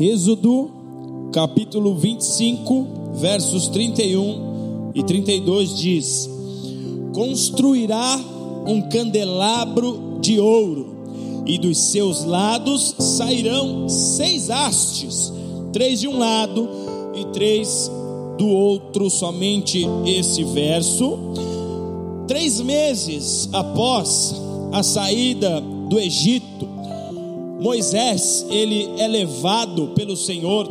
Êxodo, capítulo 25, versos 31 e 32 diz: Construirá um candelabro de ouro, e dos seus lados sairão seis hastes, três de um lado e três do outro. Somente esse verso. Três meses após a saída do Egito, Moisés, ele é levado pelo Senhor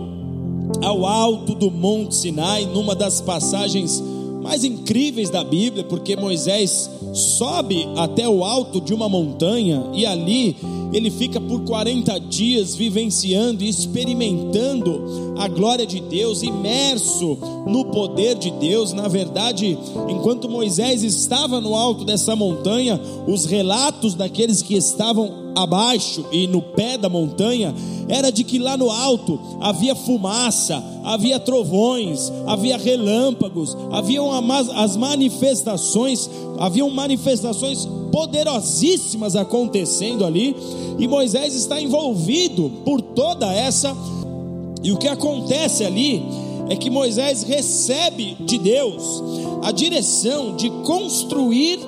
ao alto do Monte Sinai, numa das passagens mais incríveis da Bíblia, porque Moisés sobe até o alto de uma montanha e ali ele fica por 40 dias vivenciando e experimentando a glória de Deus, imerso no poder de Deus. Na verdade, enquanto Moisés estava no alto dessa montanha, os relatos daqueles que estavam abaixo e no pé da montanha era de que lá no alto havia fumaça, havia trovões, havia relâmpagos, haviam as manifestações, haviam manifestações poderosíssimas acontecendo ali, e Moisés está envolvido por toda essa. E o que acontece ali é que Moisés recebe de Deus a direção de construir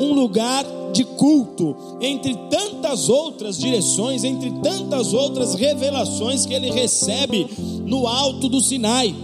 um lugar de culto, entre tantas outras direções, entre tantas outras revelações que ele recebe no alto do Sinai.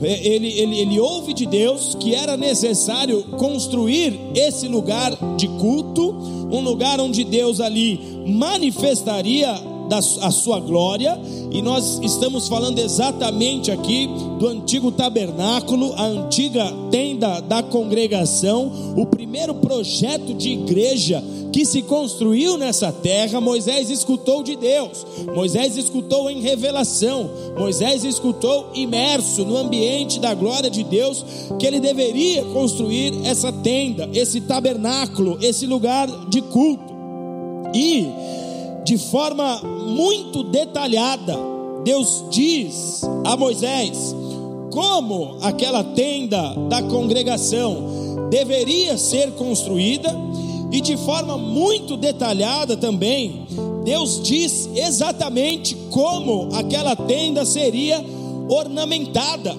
É, ele, ele, ele ouve de Deus que era necessário construir esse lugar de culto, um lugar onde Deus ali manifestaria da, a sua glória, e nós estamos falando exatamente aqui do antigo tabernáculo, a antiga tenda da congregação, o primeiro projeto de igreja que se construiu nessa terra. Moisés escutou de Deus, Moisés escutou em revelação, Moisés escutou imerso no ambiente da glória de Deus, que ele deveria construir essa tenda, esse tabernáculo, esse lugar de culto. E de forma muito detalhada, Deus diz a Moisés como aquela tenda da congregação deveria ser construída, e de forma muito detalhada também, Deus diz exatamente como aquela tenda seria ornamentada.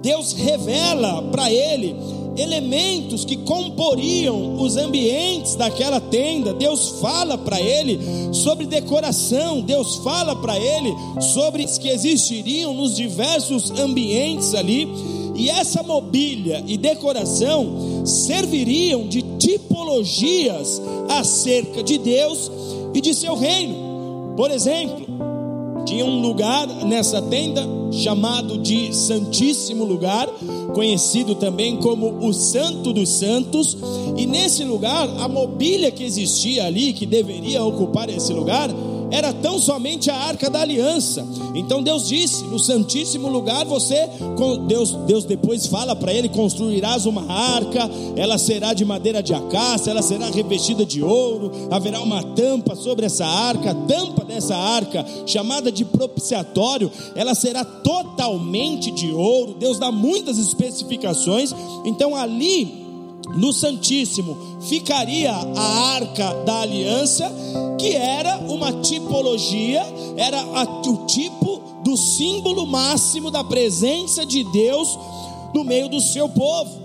Deus revela para ele elementos que comporiam os ambientes daquela tenda. Deus fala para ele sobre decoração, Deus fala para ele sobre os que existiriam nos diversos ambientes ali. E essa mobília e decoração serviriam de tipologias acerca de Deus e de seu reino. Por exemplo, tinha um lugar nessa tenda chamado de Santíssimo Lugar, conhecido também como o Santo dos Santos, e nesse lugar a mobília que existia ali, que deveria ocupar esse lugar, era tão somente a arca da aliança. Então Deus disse: no santíssimo lugar você, Deus, Deus depois fala para ele: construirás uma arca, ela será de madeira de acácia, ela será revestida de ouro, haverá uma tampa sobre essa arca, a tampa dessa arca, chamada de propiciatório, ela será totalmente de ouro. Deus dá muitas especificações. Então ali no Santíssimo ficaria a arca da aliança, que era uma tipologia, era o tipo do símbolo máximo da presença de Deus no meio do seu povo.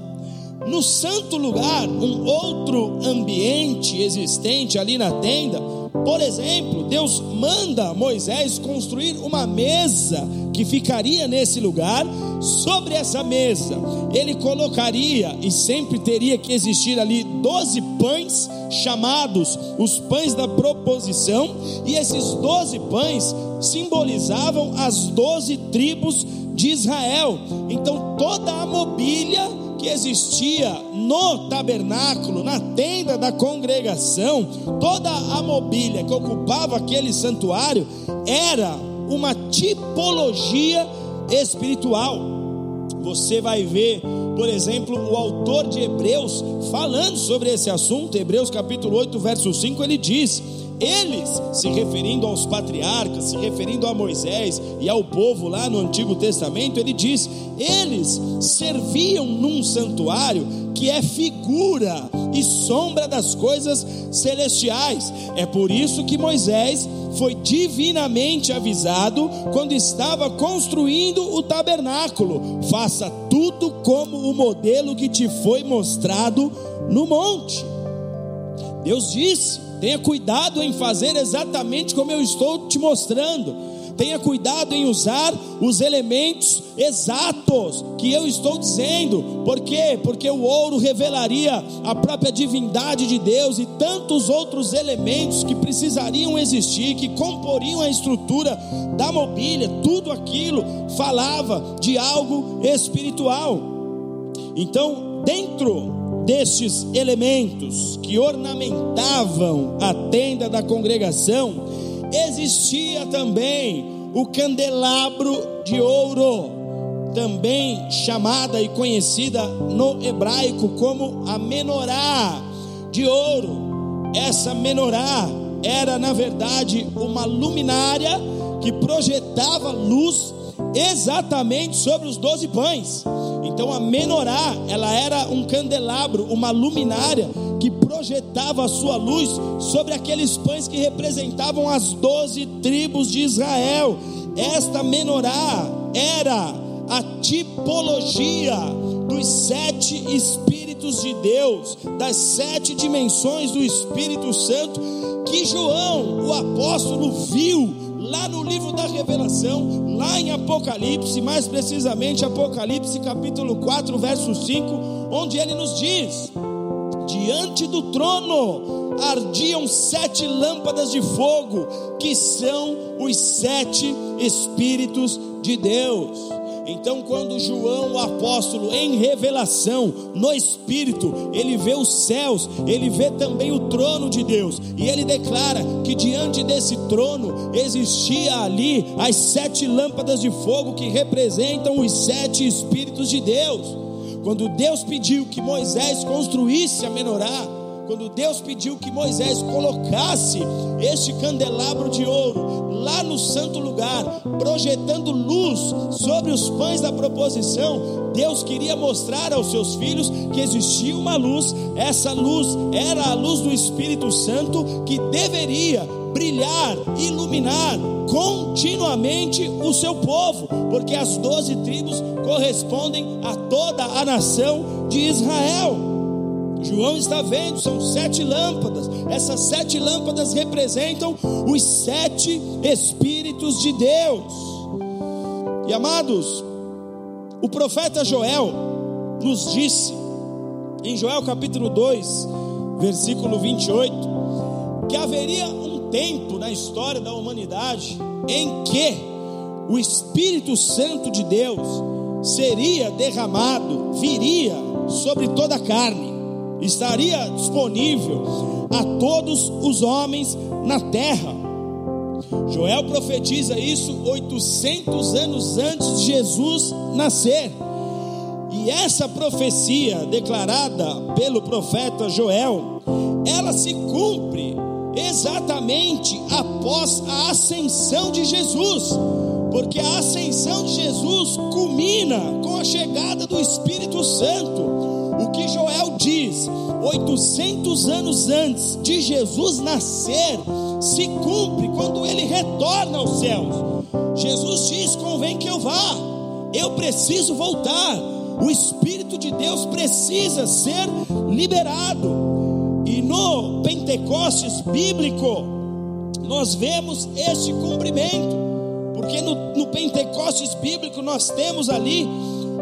No santo lugar, um outro ambiente existente ali na tenda, por exemplo, Deus manda Moisés construir uma mesa que ficaria nesse lugar. Sobre essa mesa, ele colocaria e sempre teria que existir ali doze pães chamados os pães da proposição, e esses doze pães simbolizavam as doze tribos de Israel. Então toda a mobília que existia no tabernáculo, na tenda da congregação, toda a mobília que ocupava aquele santuário era uma tipologia espiritual. Você vai ver, por exemplo, o autor de Hebreus falando sobre esse assunto, Hebreus capítulo 8, verso 5, ele diz: eles, se referindo aos patriarcas, se referindo a Moisés e ao povo lá no Antigo Testamento, ele diz: eles serviam num santuário que é figura e sombra das coisas celestiais. É por isso que Moisés foi divinamente avisado quando estava construindo o tabernáculo: faça tudo como o modelo que te foi mostrado no monte. Deus disse: tenha cuidado em fazer exatamente como eu estou te mostrando tenha cuidado em usar os elementos exatos que eu estou dizendo. Por quê? Porque o ouro revelaria a própria divindade de Deus e tantos outros elementos que precisariam existir, que comporiam a estrutura da mobília, tudo aquilo falava de algo espiritual. Então, dentro destes elementos que ornamentavam a tenda da congregação, existia também o candelabro de ouro, também chamada e conhecida no hebraico como a menorá de ouro. Essa menorá era, na verdade, uma luminária que projetava luz exatamente sobre os doze pães. Então a menorá, ela era um candelabro, uma luminária que projetava a sua luz sobre aqueles pães que representavam as doze tribos de Israel. Esta menorá era a tipologia dos sete Espíritos de Deus, das sete dimensões do Espírito Santo, que João, o apóstolo, viu lá no livro da Revelação, lá em Apocalipse, mais precisamente Apocalipse capítulo 4, verso 5, onde ele nos diz: diante do trono ardiam sete lâmpadas de fogo, que são os sete Espíritos de Deus. Então, quando João, o apóstolo, em revelação, no Espírito, ele vê os céus, ele vê também o trono de Deus, e ele declara que diante desse trono existia ali as sete lâmpadas de fogo que representam os sete Espíritos de Deus. Quando Deus pediu que Moisés construísse a menorá, quando Deus pediu que Moisés colocasse este candelabro de ouro lá no santo lugar, projetando luz sobre os pães da proposição, Deus queria mostrar aos seus filhos que existia uma luz, essa luz era a luz do Espírito Santo que deveria brilhar, iluminar continuamente o seu povo, porque as doze tribos correspondem a toda a nação de Israel. João está vendo, são sete lâmpadas. Essas sete lâmpadas representam os sete Espíritos de Deus. E amados, o profeta Joel nos disse, em Joel capítulo 2, versículo 28, que haveria tempo na história da humanidade em que o Espírito Santo de Deus seria derramado, viria sobre toda a carne, estaria disponível a todos os homens na terra. Joel profetiza isso 800 anos antes de Jesus nascer. E essa profecia declarada pelo profeta Joel, ela se cumpre exatamente após a ascensão de Jesus, porque a ascensão de Jesus culmina com a chegada do Espírito Santo. O que Joel diz, 800 anos antes de Jesus nascer, se cumpre quando ele retorna aos céus. Jesus diz: convém que eu vá, eu preciso voltar. O Espírito de Deus precisa ser liberado. E no Pentecostes bíblico, nós vemos este cumprimento, porque no, no Pentecostes bíblico nós temos ali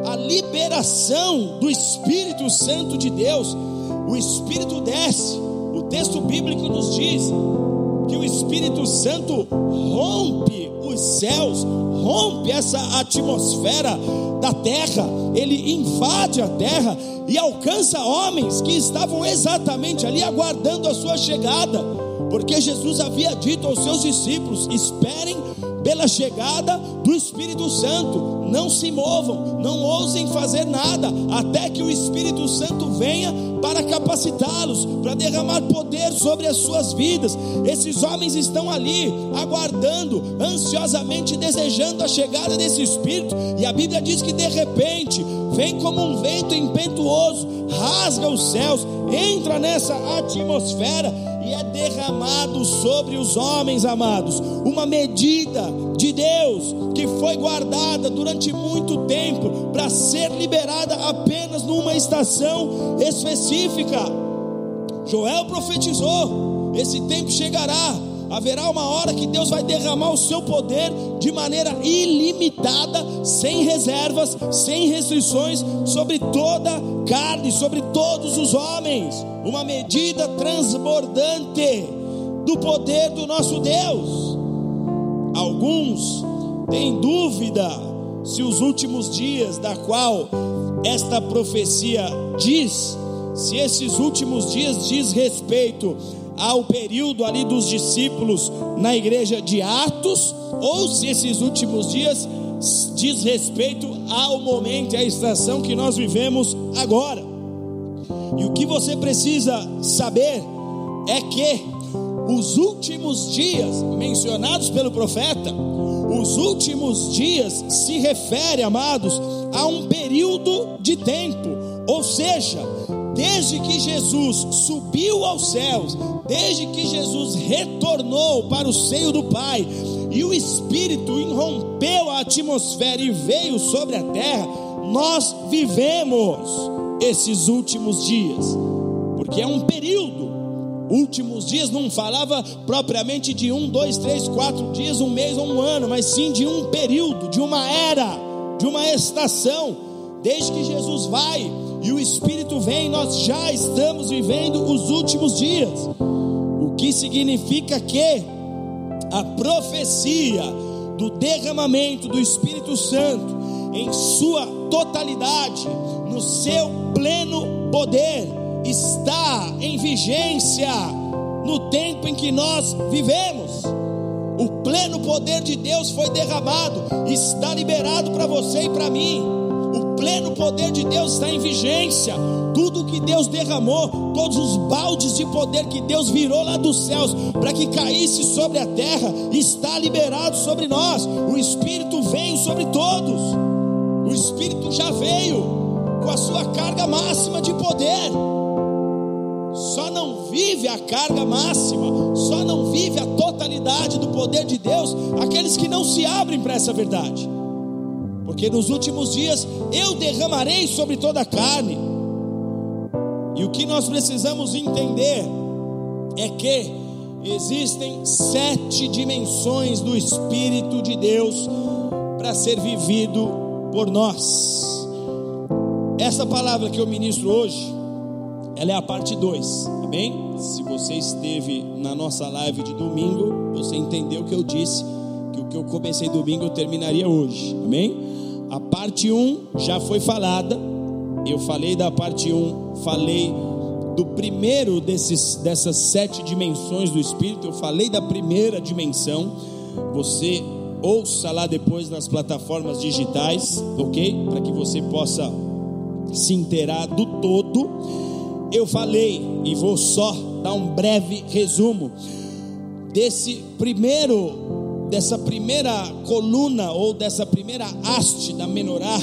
a liberação do Espírito Santo de Deus. O Espírito desce, o texto bíblico nos diz que o Espírito Santo rompe os céus, rompe essa atmosfera da terra, ele invade a terra e alcança homens que estavam exatamente ali aguardando a sua chegada, porque Jesus havia dito aos seus discípulos: esperem pela chegada do Espírito Santo. Não se movam, não ousem fazer nada, até que o Espírito Santo venha para capacitá-los, para derramar poder sobre as suas vidas. Esses homens estão ali, aguardando, ansiosamente desejando a chegada desse Espírito, e a Bíblia diz que de repente vem como um vento impetuoso, rasga os céus, entra nessa atmosfera e é derramado sobre os homens, amados, uma medida de Deus que foi guardada durante muito tempo para ser liberada apenas numa estação específica. Joel profetizou: esse tempo chegará haverá uma hora que Deus vai derramar o seu poder de maneira ilimitada, sem reservas, sem restrições, sobre toda carne, sobre todos os homens. Uma medida transbordante do poder do nosso Deus. Alguns têm dúvida se os últimos dias da qual esta profecia diz, se esses últimos dias diz respeito ao período ali dos discípulos na igreja de Atos, ou se esses últimos dias diz respeito ao momento e à estação que nós vivemos agora. E o que você precisa saber é que os últimos dias mencionados pelo profeta, os últimos dias se refere, amados, a um período de tempo, ou seja, desde que Jesus subiu aos céus, desde que Jesus retornou para o seio do Pai, e o Espírito irrompeu a atmosfera e veio sobre a terra, nós vivemos esses últimos dias, porque é um período. Últimos dias não falava propriamente de um, dois, três, quatro dias, um mês ou um ano, mas sim de um período, de uma era, de uma estação. Desde que Jesus vai, e o Espírito vem, nós já estamos vivendo os últimos dias. O que significa que a profecia do derramamento do Espírito Santo em sua totalidade, no seu pleno poder, está em vigência no tempo em que nós vivemos. O pleno poder de Deus foi derramado, está liberado para você e para mim pleno poder de Deus está em vigência. Tudo que Deus derramou, todos os baldes de poder que Deus virou lá dos céus para que caísse sobre a terra, está liberado sobre nós. O Espírito veio sobre todos. O Espírito já veio com a sua carga máxima de poder. Só não vive a carga máxima, só não vive a totalidade do poder de Deus aqueles que não se abrem para essa verdade porque nos últimos dias eu derramarei sobre toda a carne. E o que nós precisamos entender é que existem sete dimensões do Espírito de Deus para ser vivido por nós. Essa palavra que eu ministro hoje, ela é a parte 2, amém? Se você esteve na nossa live de domingo, você entendeu o que eu disse, que o que eu comecei domingo eu terminaria hoje, amém? A parte 1 um já foi falada. Eu falei da parte 1, um, falei do primeiro desses, dessas sete dimensões do Espírito. Eu falei da primeira dimensão. Você ouça lá depois nas plataformas digitais, ok? Para que você possa se inteirar do todo. Eu falei e vou só dar um breve resumo desse primeiro dessa primeira coluna ou dessa primeira haste da menorá,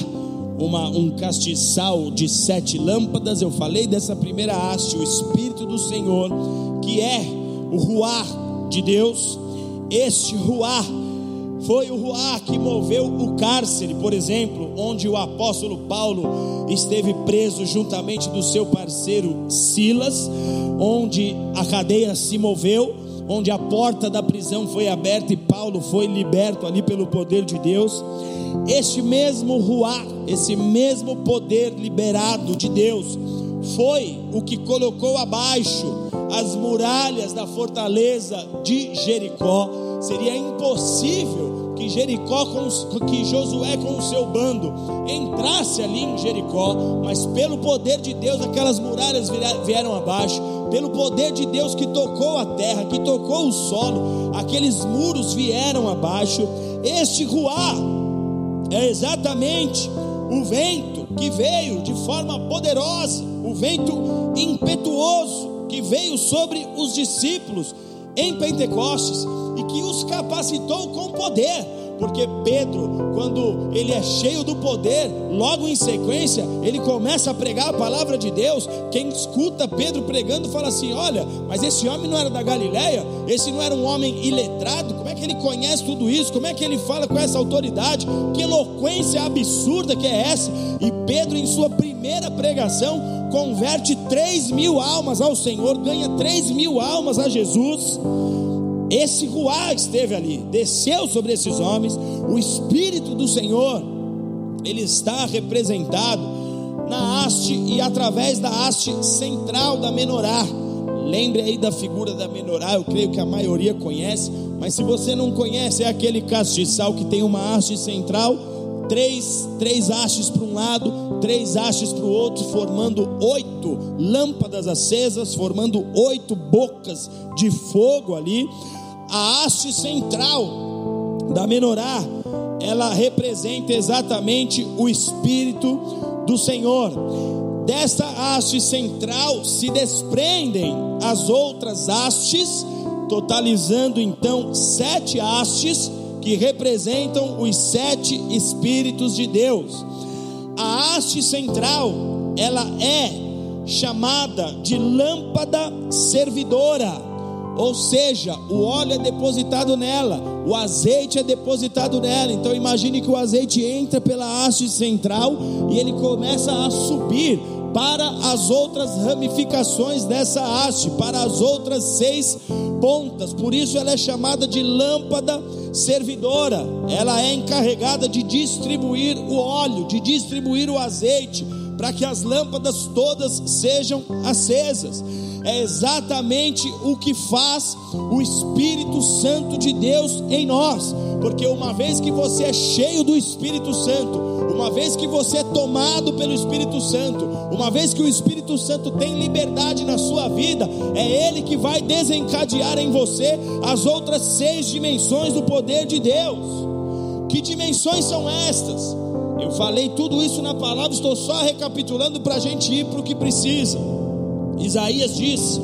uma, um castiçal de sete lâmpadas. Eu falei dessa primeira haste, o Espírito do Senhor, que é o ruar de Deus. Este ruar foi o ruar que moveu o cárcere, por exemplo, onde o apóstolo Paulo esteve preso juntamente do seu parceiro Silas, onde a cadeia se moveu onde a porta da prisão foi aberta e Paulo foi liberto ali pelo poder de Deus. Este mesmo ruá, esse mesmo poder liberado de Deus, foi o que colocou abaixo as muralhas da fortaleza de Jericó. Seria impossível que Jericó, que Josué com o seu bando entrasse ali em Jericó, mas pelo poder de Deus aquelas muralhas vieram abaixo pelo poder de Deus que tocou a terra, que tocou o solo, aqueles muros vieram abaixo. Este ruar é exatamente o vento que veio de forma poderosa, o vento impetuoso que veio sobre os discípulos em Pentecostes e que os capacitou com poder Porque Pedro, quando ele é cheio do poder, logo em sequência, ele começa a pregar a palavra de Deus. Quem escuta Pedro pregando fala assim: Olha, mas esse homem não era da Galileia? Esse não era um homem iletrado? Como é que ele conhece tudo isso? Como é que ele fala com essa autoridade? Que eloquência absurda que é essa? E Pedro, em sua primeira pregação, converte 3 mil almas ao Senhor, ganha 3 mil almas a Jesus. Esse Ruá esteve ali, desceu sobre esses homens, o Espírito do Senhor, ele está representado na haste e através da haste central da menorá. Lembre aí da figura da menorá, eu creio que a maioria conhece, mas se você não conhece, é aquele castiçal que tem uma haste central, três, três hastes para um lado, três hastes para o outro, formando oito lâmpadas acesas, formando oito bocas de fogo ali a haste central da menorá, ela representa exatamente o Espírito do Senhor. Desta haste central se desprendem as outras hastes, totalizando então sete hastes que representam os sete Espíritos de Deus. A haste central, ela é chamada de lâmpada servidora ou seja, o óleo é depositado nela, o azeite é depositado nela. Então imagine que o azeite entra pela haste central e ele começa a subir para as outras ramificações dessa haste, para as outras seis pontas. Por isso ela é chamada de lâmpada servidora. Ela é encarregada de distribuir o óleo, de distribuir o azeite, para que as lâmpadas todas sejam acesas é exatamente o que faz o Espírito Santo de Deus em nós, porque uma vez que você é cheio do Espírito Santo, uma vez que você é tomado pelo Espírito Santo, uma vez que o Espírito Santo tem liberdade na sua vida, é Ele que vai desencadear em você as outras seis dimensões do poder de Deus. Que dimensões são estas? Eu falei tudo isso na palavra, estou só recapitulando para a gente ir para o que precisa. Isaías diz,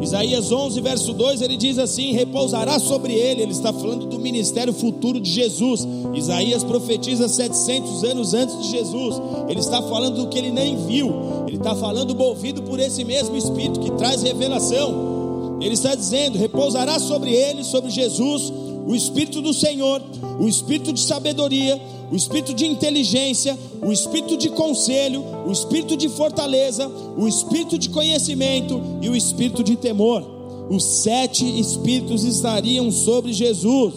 Isaías 11, verso 2, ele diz assim: repousará sobre ele. Ele está falando do ministério futuro de Jesus. Isaías profetiza 700 anos antes de Jesus. Ele está falando do que ele nem viu. Ele está falando movido por esse mesmo Espírito que traz revelação. Ele está dizendo: repousará sobre ele, sobre Jesus, o Espírito do Senhor, o Espírito de sabedoria, o espírito de inteligência, o espírito de conselho, o espírito de fortaleza, o espírito de conhecimento e o espírito de temor. Os sete espíritos estariam sobre Jesus.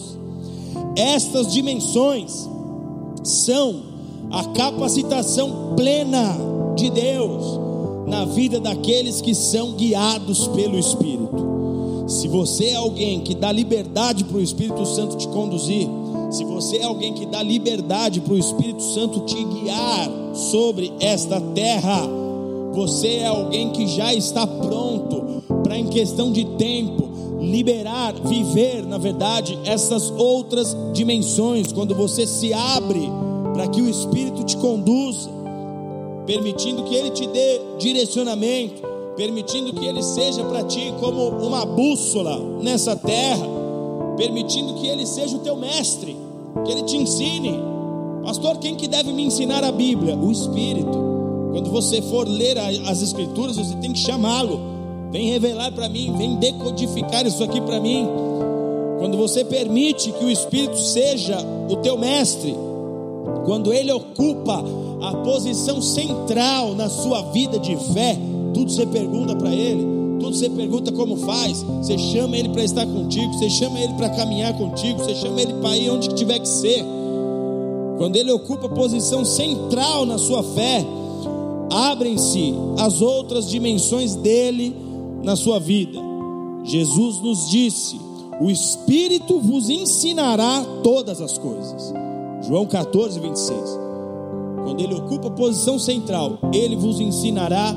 Estas dimensões são a capacitação plena de Deus na vida daqueles que são guiados pelo Espírito. Se você é alguém que dá liberdade para o Espírito Santo te conduzir, se você é alguém que dá liberdade para o Espírito Santo te guiar sobre esta terra, você é alguém que já está pronto para, em questão de tempo, liberar, viver, na verdade, essas outras dimensões, quando você se abre para que o Espírito te conduza, permitindo que ele te dê direcionamento, permitindo que ele seja para ti como uma bússola nessa terra permitindo que ele seja o teu mestre, que ele te ensine. Pastor, quem que deve me ensinar a Bíblia? O Espírito. Quando você for ler as Escrituras, você tem que chamá-lo. Vem revelar para mim, vem decodificar isso aqui para mim. Quando você permite que o Espírito seja o teu mestre, quando ele ocupa a posição central na sua vida de fé, tudo você pergunta para ele tudo você pergunta como faz, você chama ele para estar contigo, você chama ele para caminhar contigo, você chama ele para ir onde tiver que ser. Quando ele ocupa a posição central na sua fé, abrem-se as outras dimensões dele na sua vida. Jesus nos disse: O Espírito vos ensinará todas as coisas. João 14, 26. Quando ele ocupa a posição central, ele vos ensinará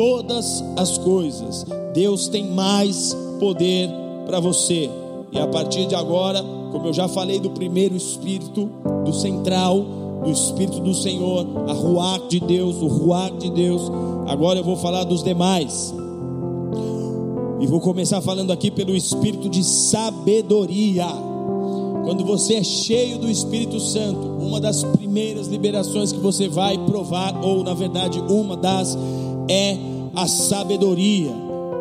todas as coisas. Deus tem mais poder para você. E a partir de agora, como eu já falei do primeiro espírito, do central, do espírito do Senhor, a ruach de Deus, o ruach de Deus, agora eu vou falar dos demais. E vou começar falando aqui pelo espírito de sabedoria. quando você é cheio do Espírito Santo, uma das primeiras liberações que você vai provar, ou na verdade, uma das, é a sabedoria.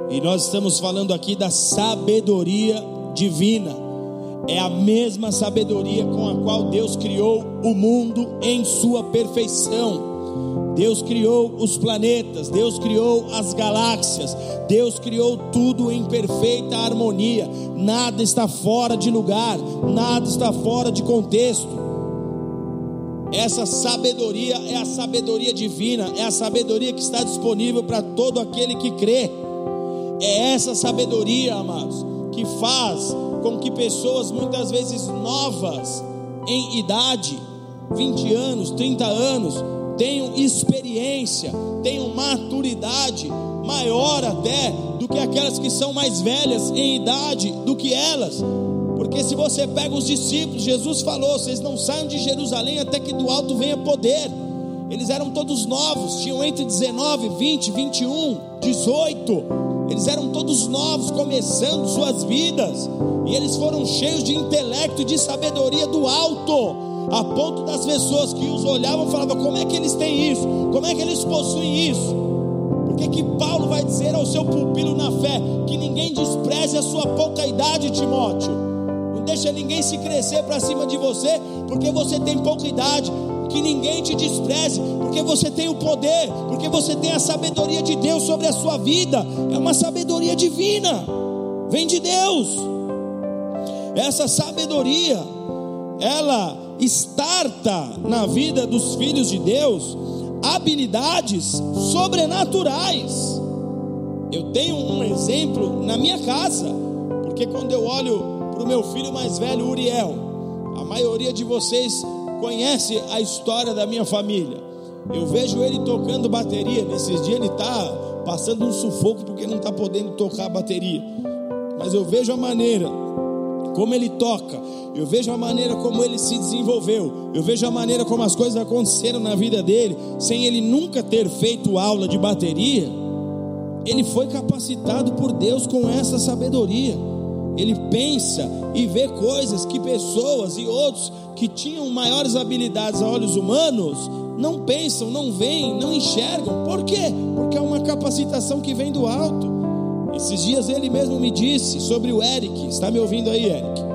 E nós estamos falando aqui da sabedoria divina. É a mesma sabedoria com a qual Deus criou o mundo em sua perfeição. Deus criou os planetas, Deus criou as galáxias, Deus criou tudo em perfeita harmonia, nada está fora de lugar, nada está fora de contexto. Essa sabedoria é a sabedoria divina, é a sabedoria que está disponível para todo aquele que crê. É essa sabedoria, amados, que faz com que pessoas muitas vezes novas em idade, 20 anos, 30 anos, tenham experiência, tenham maturidade maior até do que aquelas que são mais velhas em idade do que elas. Porque se você pega os discípulos, Jesus falou: vocês não saiam de Jerusalém até que do alto venha poder. Eles eram todos novos, tinham entre 19, 20, 21, 18. Eles eram todos novos, começando suas vidas. E eles foram cheios de intelecto e de sabedoria do alto a ponto das pessoas que os olhavam falavam: como é que eles têm isso? Como é que eles possuem isso? Porque que Paulo vai dizer ao seu pupilo na fé que ninguém despreze a sua pouca idade, Timóteo. Não deixa ninguém se crescer para cima de você, porque você tem pouca idade. Que ninguém te despreze, porque você tem o poder, porque você tem a sabedoria de Deus sobre a sua vida. É uma sabedoria divina, vem de Deus. Essa sabedoria, ela estarta na vida dos filhos de Deus habilidades sobrenaturais. Eu tenho um exemplo na minha casa, porque quando eu olho para o meu filho mais velho, Uriel, a maioria de vocês conhece a história da minha família. Eu vejo ele tocando bateria. Nesses dias ele está passando um sufoco porque não está podendo tocar bateria. Mas eu vejo a maneira como ele toca, eu vejo a maneira como ele se desenvolveu, eu vejo a maneira como as coisas aconteceram na vida dele, sem ele nunca ter feito aula de bateria. Ele foi capacitado por Deus com essa sabedoria. Ele pensa e vê coisas que pessoas e outros que tinham maiores habilidades a olhos humanos não pensam, não veem, não enxergam. Por quê? Porque é uma capacitação que vem do alto. Esses dias ele mesmo me disse sobre o Eric. Está me ouvindo aí, Eric?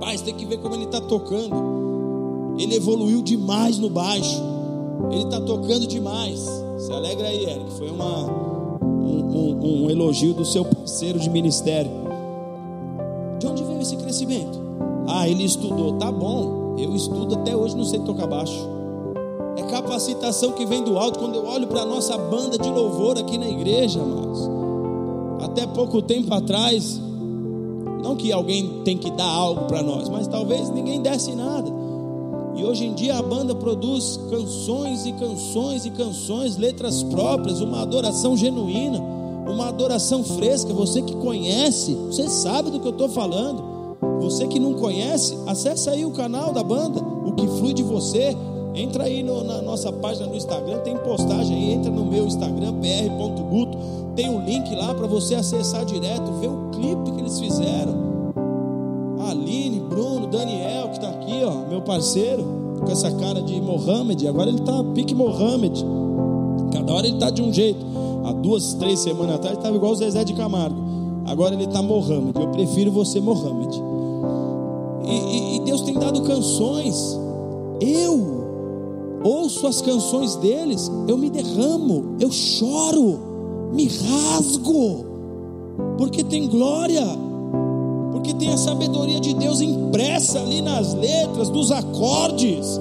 Você tem que ver como ele está tocando. Ele evoluiu demais no baixo. Ele está tocando demais. Se alegra aí, Eric. Foi uma, um, um, um elogio do seu parceiro de ministério. De onde veio esse crescimento? Ah, ele estudou. Tá bom. Eu estudo até hoje, não sei tocar baixo. É capacitação que vem do alto. Quando eu olho para a nossa banda de louvor aqui na igreja, amados até pouco tempo atrás, não que alguém tem que dar algo para nós, mas talvez ninguém desse nada. E hoje em dia a banda produz canções e canções e canções, letras próprias, uma adoração genuína, uma adoração fresca. Você que conhece, você sabe do que eu estou falando. Você que não conhece, acessa aí o canal da banda, o que flui de você. Entra aí no, na nossa página no Instagram, tem postagem aí, entra no meu Instagram, pr.guto, tem um link lá para você acessar direto, ver o clipe que eles fizeram. Aline, Bruno, Daniel, que está aqui, ó, meu parceiro, com essa cara de Mohamed, agora ele está pique Mohamed. Cada hora ele está de um jeito. Há duas, três semanas atrás estava igual o Zezé de Camargo. Agora ele está Mohamed. Eu prefiro você Mohamed. E, e, e Deus tem dado canções. Eu ouço as canções deles, eu me derramo, eu choro, me rasgo, porque tem glória, porque tem a sabedoria de Deus impressa ali nas letras, nos acordes.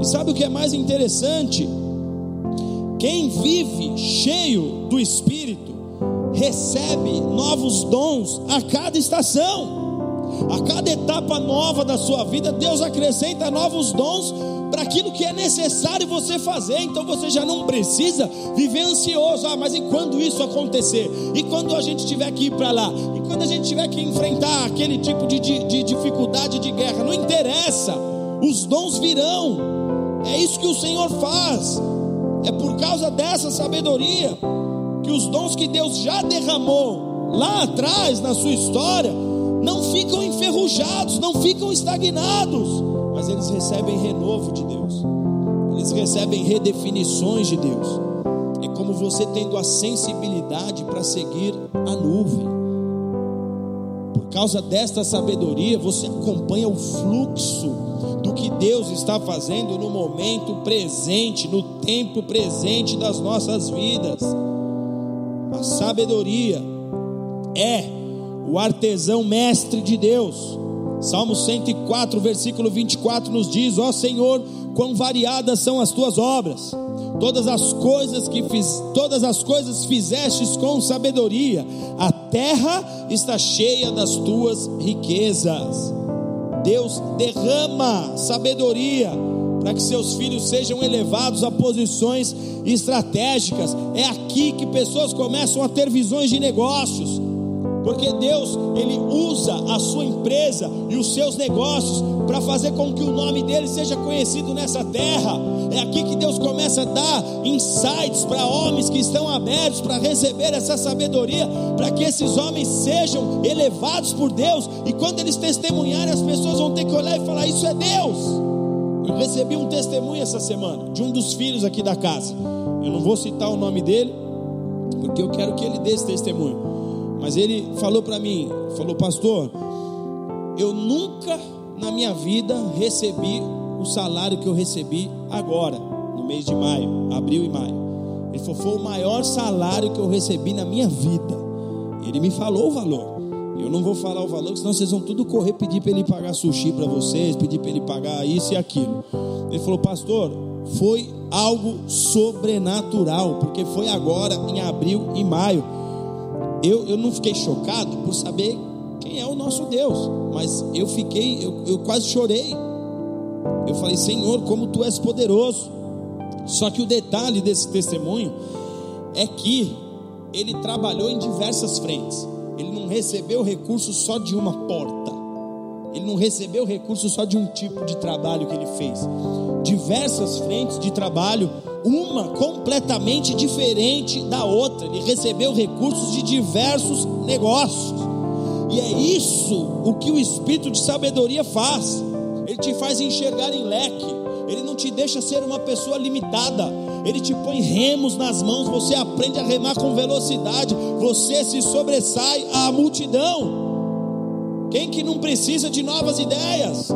E sabe o que é mais interessante? Quem vive cheio do Espírito recebe novos dons a cada estação. A cada etapa nova da sua vida, Deus acrescenta novos dons para aquilo que é necessário você fazer. Então você já não precisa viver ansioso. Ah, mas e quando isso acontecer? E quando a gente tiver que ir para lá? E quando a gente tiver que enfrentar aquele tipo de, de, de dificuldade de guerra? Não interessa, os dons virão. É isso que o Senhor faz. É por causa dessa sabedoria que os dons que Deus já derramou lá atrás na sua história não ficam enferrujados, não ficam estagnados, mas eles recebem renovo de Deus, eles recebem redefinições de Deus. É como você tendo a sensibilidade para seguir a nuvem. Por causa desta sabedoria, você acompanha o fluxo que Deus está fazendo no momento presente, no tempo presente das nossas vidas. A sabedoria é o artesão mestre de Deus. Salmo 104, versículo 24 nos diz: Ó Senhor, quão variadas são as tuas obras. Todas as coisas que fiz, todas as coisas fizestes com sabedoria. A terra está cheia das tuas riquezas. Deus derrama sabedoria para que seus filhos sejam elevados a posições estratégicas. É aqui que pessoas começam a ter visões de negócios porque Deus ele usa a sua empresa e os seus negócios para fazer com que o nome dele seja conhecido nessa terra. É aqui que Deus começa a dar insights para homens que estão abertos para receber essa sabedoria, para que esses homens sejam elevados por Deus e quando eles testemunharem, as pessoas vão ter que olhar e falar: Isso é Deus. Eu recebi um testemunho essa semana de um dos filhos aqui da casa. Eu não vou citar o nome dele, porque eu quero que ele dê esse testemunho. Mas ele falou para mim, falou, pastor, eu nunca na minha vida recebi o salário que eu recebi agora, no mês de maio, abril e maio. Ele falou, foi o maior salário que eu recebi na minha vida. Ele me falou o valor. Eu não vou falar o valor, senão vocês vão tudo correr pedir para ele pagar sushi para vocês, pedir para ele pagar isso e aquilo. Ele falou, pastor, foi algo sobrenatural, porque foi agora em abril e maio eu, eu não fiquei chocado por saber quem é o nosso Deus, mas eu fiquei, eu, eu quase chorei. Eu falei, Senhor, como tu és poderoso. Só que o detalhe desse testemunho é que ele trabalhou em diversas frentes. Ele não recebeu recurso só de uma porta. Ele não recebeu recurso só de um tipo de trabalho que ele fez. Diversas frentes de trabalho uma completamente diferente da outra. Ele recebeu recursos de diversos negócios. E é isso o que o espírito de sabedoria faz. Ele te faz enxergar em leque. Ele não te deixa ser uma pessoa limitada. Ele te põe remos nas mãos, você aprende a remar com velocidade, você se sobressai à multidão. Quem que não precisa de novas ideias?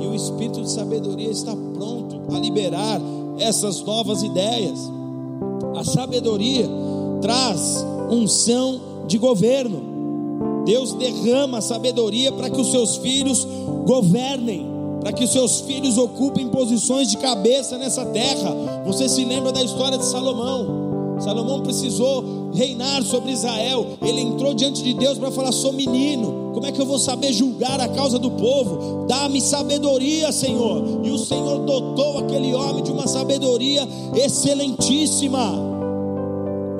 E o espírito de sabedoria está pronto a liberar essas novas ideias. A sabedoria traz unção de governo. Deus derrama sabedoria para que os seus filhos governem, para que os seus filhos ocupem posições de cabeça nessa terra. Você se lembra da história de Salomão? Salomão precisou reinar sobre Israel. Ele entrou diante de Deus para falar: sou menino, como é que eu vou saber julgar a causa do povo? Dá-me sabedoria, Senhor. E o Senhor dotou aquele homem de uma sabedoria excelentíssima.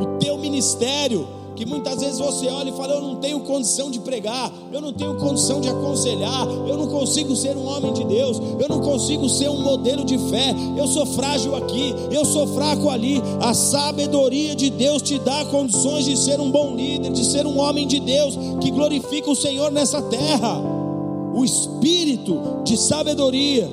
O teu ministério que muitas vezes você olha e fala: Eu não tenho condição de pregar, eu não tenho condição de aconselhar, eu não consigo ser um homem de Deus, eu não consigo ser um modelo de fé, eu sou frágil aqui, eu sou fraco ali. A sabedoria de Deus te dá condições de ser um bom líder, de ser um homem de Deus que glorifica o Senhor nessa terra. O espírito de sabedoria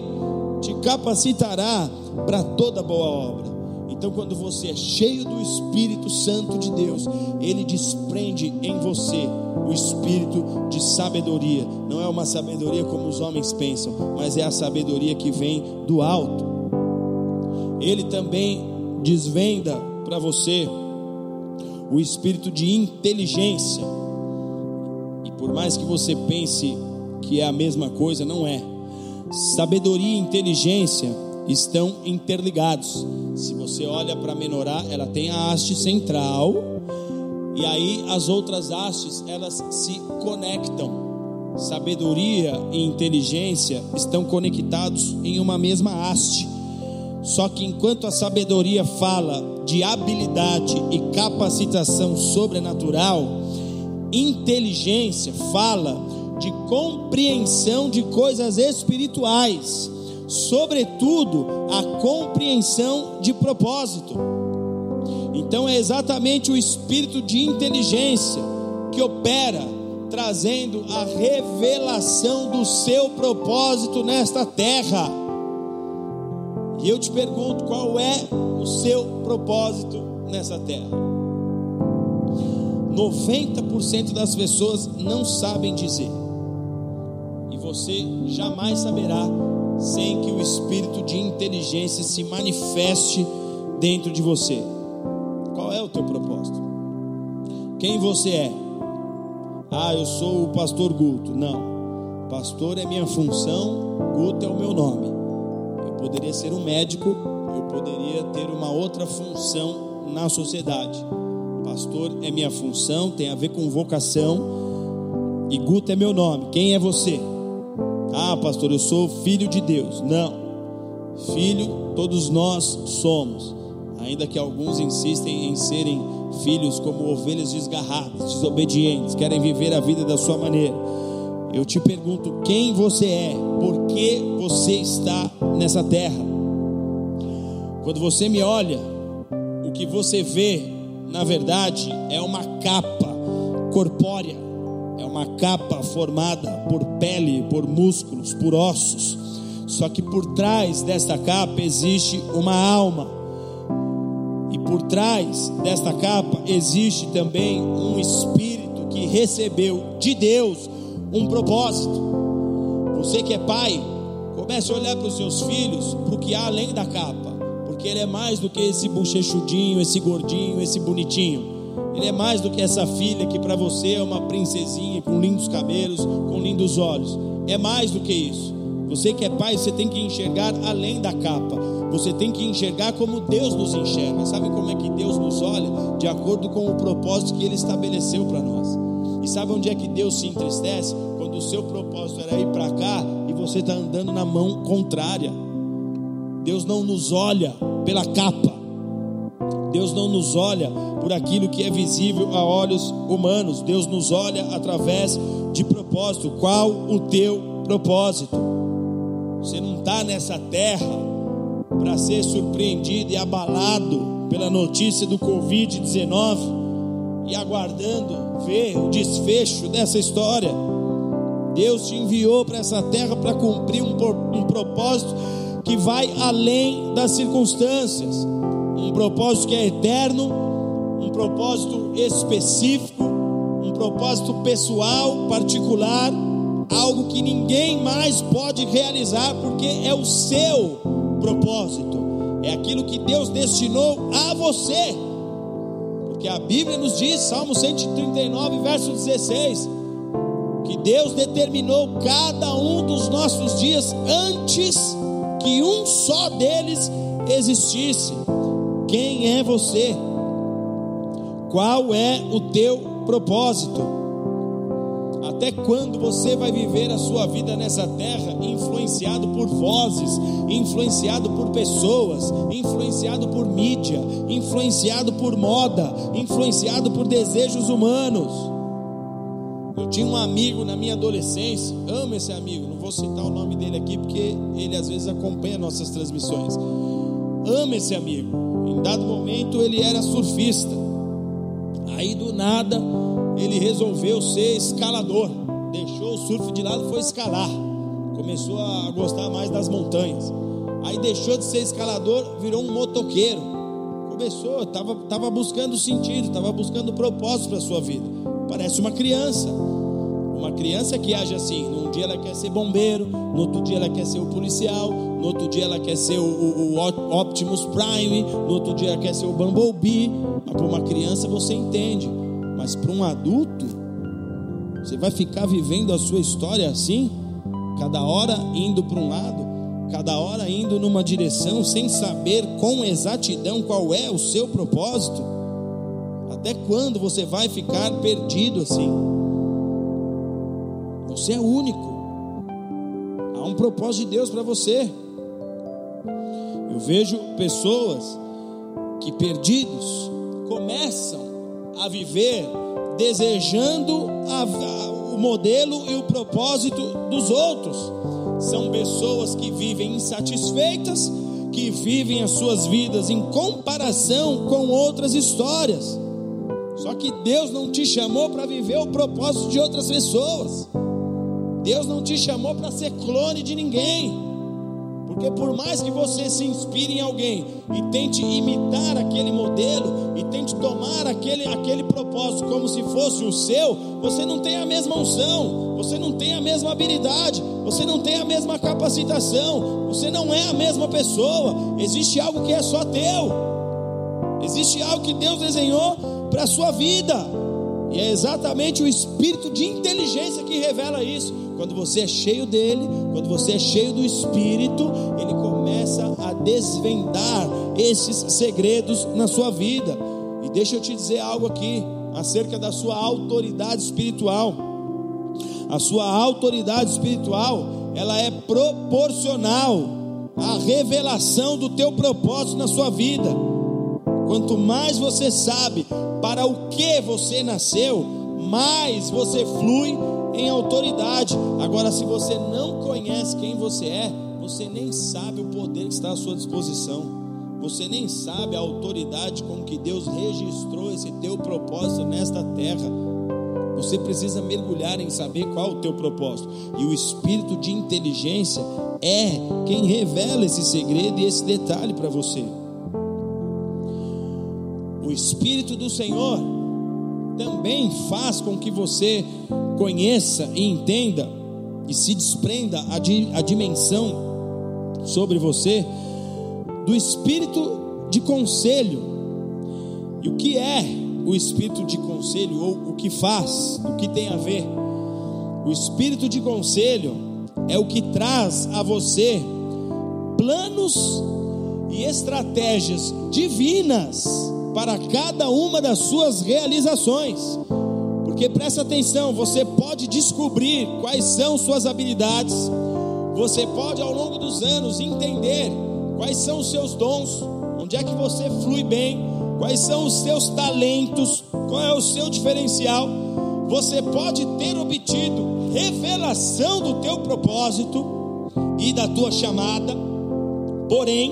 te capacitará para toda boa obra. Então, quando você é cheio do Espírito Santo de Deus, ele desprende em você o espírito de sabedoria. Não é uma sabedoria como os homens pensam, mas é a sabedoria que vem do alto. Ele também desvenda para você o espírito de inteligência. E por mais que você pense que é a mesma coisa, não é. Sabedoria e inteligência estão interligados. Se você olha para a menorá, ela tem a haste central e aí as outras hastes elas se conectam. Sabedoria e inteligência estão conectados em uma mesma haste. Só que enquanto a sabedoria fala de habilidade e capacitação sobrenatural, inteligência fala de compreensão de coisas espirituais sobretudo, a compreensão de propósito. Então é exatamente o espírito de inteligência que opera trazendo a revelação do seu propósito nesta terra. E eu te pergunto, qual é o seu propósito nessa terra? 90% das pessoas não sabem dizer. E você jamais saberá sem que o espírito de inteligência se manifeste dentro de você. Qual é o teu propósito? Quem você é? Ah, eu sou o pastor Guto. Não. Pastor é minha função, Guto é o meu nome. Eu poderia ser um médico, eu poderia ter uma outra função na sociedade. Pastor é minha função, tem a ver com vocação. E Guto é meu nome. Quem é você? Ah, pastor, eu sou filho de Deus. Não. Filho, todos nós somos. Ainda que alguns insistem em serem filhos como ovelhas desgarradas, desobedientes, querem viver a vida da sua maneira. Eu te pergunto quem você é, por que você está nessa terra. Quando você me olha, o que você vê, na verdade, é uma capa corpórea, é uma capa formada por pele, por músculos, por ossos. Só que por trás desta capa existe uma alma e por trás desta capa existe também um espírito que recebeu de Deus um propósito. Você que é pai, comece a olhar para os seus filhos, para o que há além da capa, porque ele é mais do que esse bochechudinho, esse gordinho, esse bonitinho. Ele é mais do que essa filha que para você é uma princesinha com lindos cabelos, com lindos olhos. É mais do que isso. Você que é pai, você tem que enxergar além da capa. Você tem que enxergar como Deus nos enxerga. Sabe como é que Deus nos olha? De acordo com o propósito que Ele estabeleceu para nós. E sabe onde é que Deus se entristece? Quando o seu propósito era ir para cá e você está andando na mão contrária. Deus não nos olha pela capa. Deus não nos olha por aquilo que é visível a olhos humanos. Deus nos olha através de propósito. Qual o teu propósito? Você não está nessa terra para ser surpreendido e abalado pela notícia do Covid-19 e aguardando ver o desfecho dessa história. Deus te enviou para essa terra para cumprir um, um propósito que vai além das circunstâncias, um propósito que é eterno, um propósito específico, um propósito pessoal, particular algo que ninguém mais pode realizar, porque é o seu propósito, é aquilo que Deus destinou a você. Porque a Bíblia nos diz, Salmo 139, verso 16, que Deus determinou cada um dos nossos dias antes que um só deles existisse. Quem é você? Qual é o teu propósito? Até quando você vai viver a sua vida nessa terra influenciado por vozes, influenciado por pessoas, influenciado por mídia, influenciado por moda, influenciado por desejos humanos? Eu tinha um amigo na minha adolescência, amo esse amigo, não vou citar o nome dele aqui porque ele às vezes acompanha nossas transmissões. Amo esse amigo. Em dado momento ele era surfista. Aí do nada ele resolveu ser escalador. Deixou o surf de lado e foi escalar. Começou a gostar mais das montanhas. Aí deixou de ser escalador, virou um motoqueiro. Começou, estava tava buscando sentido, estava buscando propósito para a sua vida. Parece uma criança. Uma criança que age assim. Num dia ela quer ser bombeiro, no outro dia ela quer ser o policial, no outro dia ela quer ser o, o, o Optimus Prime, no outro dia ela quer ser o Bumblebee. Mas para uma criança você entende. Mas para um adulto, você vai ficar vivendo a sua história assim, cada hora indo para um lado, cada hora indo numa direção, sem saber com exatidão qual é o seu propósito? Até quando você vai ficar perdido assim? Você é único. Há um propósito de Deus para você. Eu vejo pessoas que perdidos começam a viver desejando a, a, o modelo e o propósito dos outros. São pessoas que vivem insatisfeitas, que vivem as suas vidas em comparação com outras histórias. Só que Deus não te chamou para viver o propósito de outras pessoas. Deus não te chamou para ser clone de ninguém. Porque por mais que você se inspire em alguém e tente imitar aquele modelo e tente tomar aquele, aquele propósito como se fosse o seu, você não tem a mesma unção, você não tem a mesma habilidade, você não tem a mesma capacitação, você não é a mesma pessoa. Existe algo que é só teu. Existe algo que Deus desenhou para a sua vida. E é exatamente o espírito de inteligência que revela isso. Quando você é cheio dele, quando você é cheio do espírito, ele começa a desvendar esses segredos na sua vida. E deixa eu te dizer algo aqui acerca da sua autoridade espiritual. A sua autoridade espiritual, ela é proporcional à revelação do teu propósito na sua vida. Quanto mais você sabe para o que você nasceu, mais você flui em autoridade. Agora, se você não conhece quem você é, você nem sabe o poder que está à sua disposição. Você nem sabe a autoridade com que Deus registrou esse teu propósito nesta terra. Você precisa mergulhar em saber qual o teu propósito. E o espírito de inteligência é quem revela esse segredo e esse detalhe para você. O espírito do Senhor também faz com que você conheça e entenda e se desprenda a, di, a dimensão sobre você do espírito de conselho. E o que é o espírito de conselho ou o que faz, o que tem a ver? O espírito de conselho é o que traz a você planos e estratégias divinas para cada uma das suas realizações. Porque presta atenção, você pode descobrir quais são suas habilidades, você pode ao longo dos anos entender quais são os seus dons, onde é que você flui bem, quais são os seus talentos, qual é o seu diferencial. Você pode ter obtido revelação do teu propósito e da tua chamada, porém,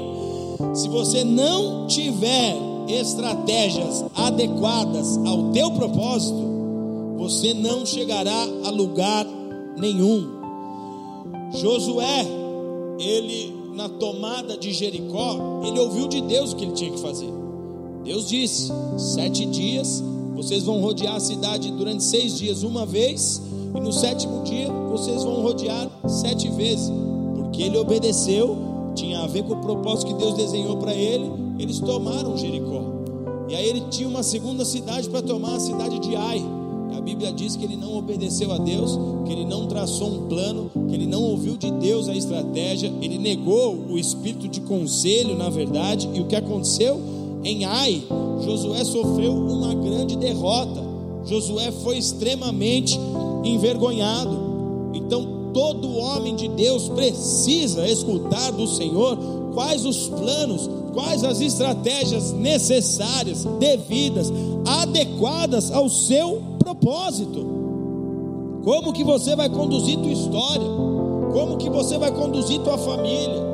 se você não tiver estratégias adequadas ao teu propósito, você não chegará a lugar nenhum. Josué, ele na tomada de Jericó, ele ouviu de Deus o que ele tinha que fazer. Deus disse: sete dias, vocês vão rodear a cidade durante seis dias uma vez, e no sétimo dia vocês vão rodear sete vezes, porque ele obedeceu, tinha a ver com o propósito que Deus desenhou para ele. Eles tomaram Jericó, e aí ele tinha uma segunda cidade para tomar, a cidade de Ai. A Bíblia diz que ele não obedeceu a Deus, que ele não traçou um plano, que ele não ouviu de Deus a estratégia, ele negou o espírito de conselho, na verdade, e o que aconteceu em Ai, Josué sofreu uma grande derrota. Josué foi extremamente envergonhado. Então, todo homem de Deus precisa escutar do Senhor quais os planos, quais as estratégias necessárias, devidas, adequadas ao seu propósito. Como que você vai conduzir tua história? Como que você vai conduzir tua família?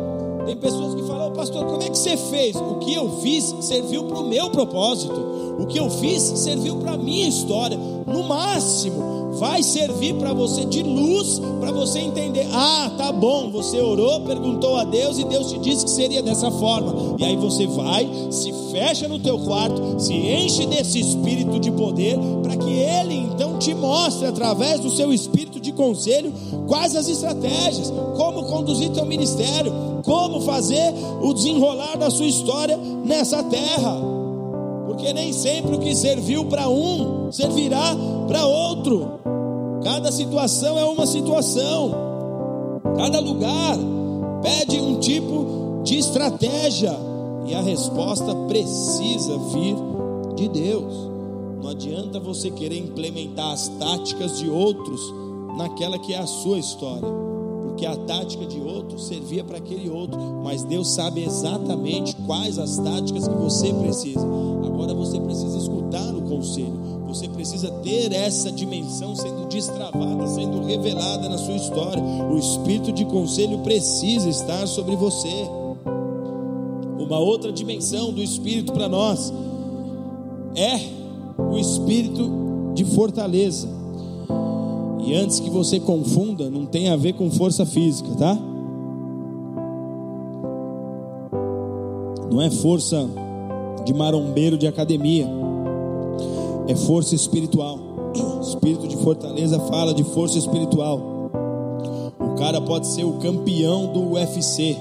Tem pessoas que falam, oh, pastor, como é que você fez? O que eu fiz serviu para o meu propósito. O que eu fiz serviu para a minha história. No máximo, vai servir para você de luz, para você entender: ah, tá bom, você orou, perguntou a Deus e Deus te disse que seria dessa forma. E aí você vai, se fecha no teu quarto, se enche desse espírito de poder, para que Ele então te mostre através do seu espírito de conselho quais as estratégias, como conduzir teu ministério, como fazer o desenrolar da sua história nessa terra. Porque nem sempre o que serviu para um servirá para outro. Cada situação é uma situação. Cada lugar pede um tipo de estratégia. E a resposta precisa vir de Deus. Não adianta você querer implementar as táticas de outros naquela que é a sua história. Porque a tática de outro servia para aquele outro, mas Deus sabe exatamente quais as táticas que você precisa. Agora você precisa escutar o conselho você precisa ter essa dimensão sendo destravada, sendo revelada na sua história. O espírito de conselho precisa estar sobre você. Uma outra dimensão do espírito para nós é o espírito de fortaleza. E antes que você confunda, não tem a ver com força física, tá? Não é força de marombeiro de academia, é força espiritual. Espírito de fortaleza fala de força espiritual. O cara pode ser o campeão do UFC,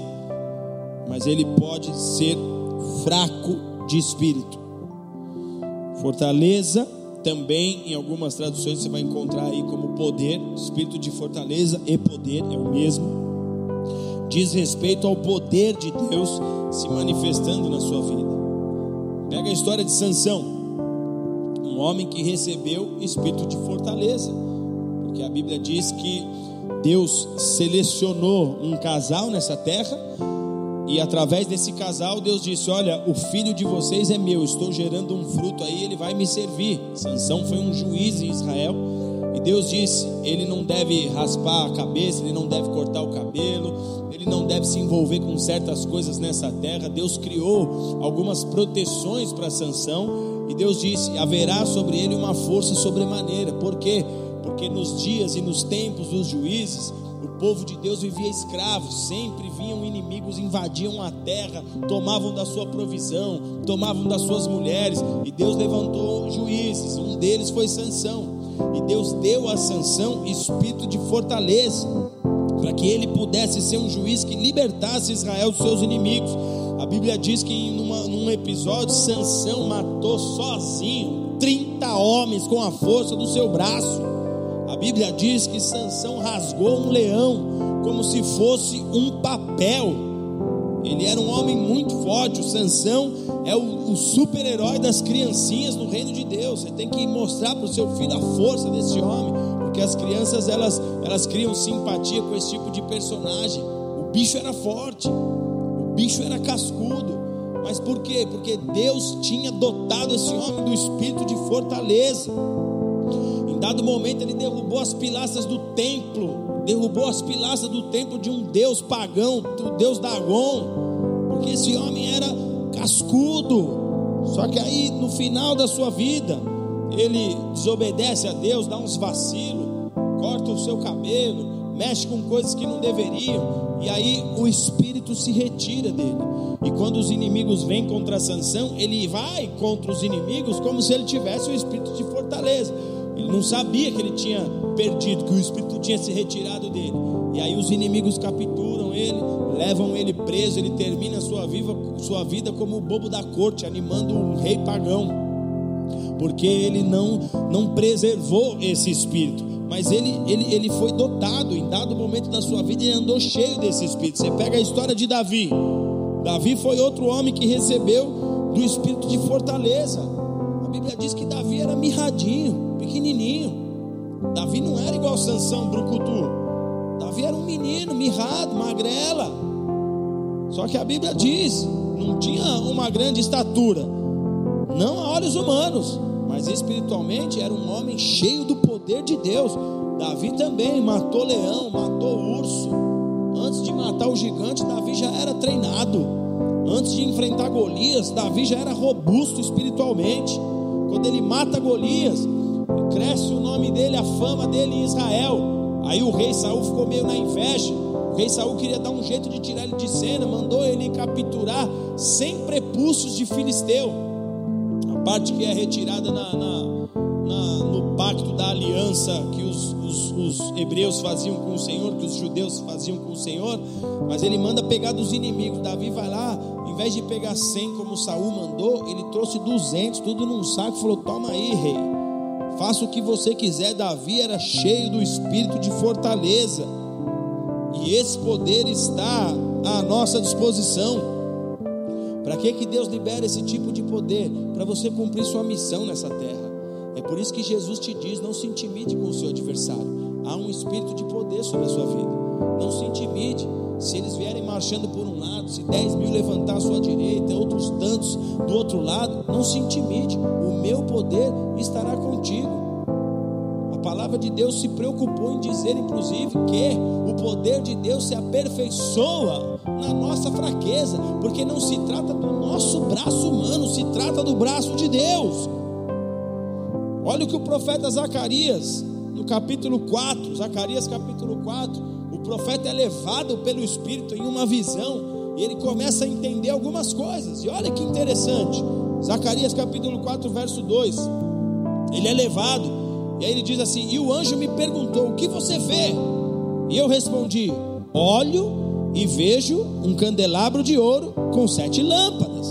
mas ele pode ser fraco de espírito. Fortaleza também em algumas traduções você vai encontrar aí como poder, espírito de fortaleza e poder é o mesmo. Diz respeito ao poder de Deus se manifestando na sua vida. Pega a história de Sansão, um homem que recebeu espírito de fortaleza, porque a Bíblia diz que Deus selecionou um casal nessa terra e através desse casal, Deus disse: Olha, o filho de vocês é meu, estou gerando um fruto aí, ele vai me servir. Sansão foi um juiz em Israel. E Deus disse: Ele não deve raspar a cabeça, ele não deve cortar o cabelo, ele não deve se envolver com certas coisas nessa terra. Deus criou algumas proteções para Sansão. E Deus disse: haverá sobre ele uma força sobremaneira. Por quê? Porque nos dias e nos tempos dos juízes, o povo de Deus vivia escravo, sempre vinham inimigos, invadiam a terra, tomavam da sua provisão, tomavam das suas mulheres, e Deus levantou juízes, um deles foi Sansão. E Deus deu a Sansão espírito de fortaleza, para que ele pudesse ser um juiz que libertasse Israel dos seus inimigos. A Bíblia diz que numa, num episódio Sansão matou sozinho 30 homens com a força do seu braço. A Bíblia diz que Sansão rasgou um leão como se fosse um papel. Ele era um homem muito forte. O Sansão é o, o super-herói das criancinhas no reino de Deus. Você tem que mostrar para o seu filho a força desse homem, porque as crianças elas, elas criam simpatia com esse tipo de personagem. O bicho era forte, bicho era cascudo. Mas por quê? Porque Deus tinha dotado esse homem do espírito de fortaleza. Em dado momento ele derrubou as pilastras do templo, derrubou as pilastras do templo de um deus pagão, do deus Dagon, porque esse homem era cascudo. Só que aí no final da sua vida, ele desobedece a Deus, dá uns vacilos, corta o seu cabelo, mexe com coisas que não deveriam, e aí o espírito se retira dele. E quando os inimigos vêm contra Sansão, ele vai contra os inimigos como se ele tivesse o espírito de fortaleza. Ele não sabia que ele tinha perdido, que o Espírito tinha se retirado dele. E aí os inimigos capturam ele, levam ele preso, ele termina sua vida, sua vida como o bobo da corte, animando um rei pagão. Porque ele não, não preservou esse espírito. Mas ele, ele, ele foi dotado, em dado momento da sua vida, ele andou cheio desse espírito. Você pega a história de Davi. Davi foi outro homem que recebeu do espírito de fortaleza. A Bíblia diz que Davi era mirradinho pequenininho. Davi não era igual Sansão, brucutu. Davi era um menino, mirrado, magrela. Só que a Bíblia diz, não tinha uma grande estatura, não a olhos humanos, mas espiritualmente era um homem cheio do poder de Deus. Davi também matou leão, matou urso. Antes de matar o gigante, Davi já era treinado. Antes de enfrentar Golias, Davi já era robusto espiritualmente. Quando ele mata Golias, cresce o nome dele, a fama dele em Israel. Aí o rei Saul ficou meio na inveja. O rei Saul queria dar um jeito de tirar ele de cena, mandou ele capturar 100 prepúcios de filisteu. A parte que é retirada na, na, na, no pacto da aliança que os, os, os hebreus faziam com o Senhor, que os judeus faziam com o Senhor. Mas ele manda pegar dos inimigos. Davi vai lá, em vez de pegar 100 como Saul mandou, ele trouxe 200, tudo num saco, falou: Toma aí, rei. Faça o que você quiser. Davi era cheio do espírito de fortaleza. E esse poder está à nossa disposição. Para que, que Deus libera esse tipo de poder? Para você cumprir sua missão nessa terra. É por isso que Jesus te diz: não se intimide com o seu adversário. Há um espírito de poder sobre a sua vida. Não se intimide. Se eles vierem marchando por um lado, se 10 mil levantar à sua direita, outros tantos do outro lado, não se intimide, o meu poder estará contigo. A palavra de Deus se preocupou em dizer, inclusive, que o poder de Deus se aperfeiçoa na nossa fraqueza, porque não se trata do nosso braço humano, se trata do braço de Deus. Olha o que o profeta Zacarias, no capítulo 4, Zacarias capítulo 4, o profeta é levado pelo Espírito em uma visão e ele começa a entender algumas coisas. E olha que interessante, Zacarias capítulo 4, verso 2. Ele é levado, e aí ele diz assim: E o anjo me perguntou: O que você vê? E eu respondi: Olho e vejo um candelabro de ouro com sete lâmpadas.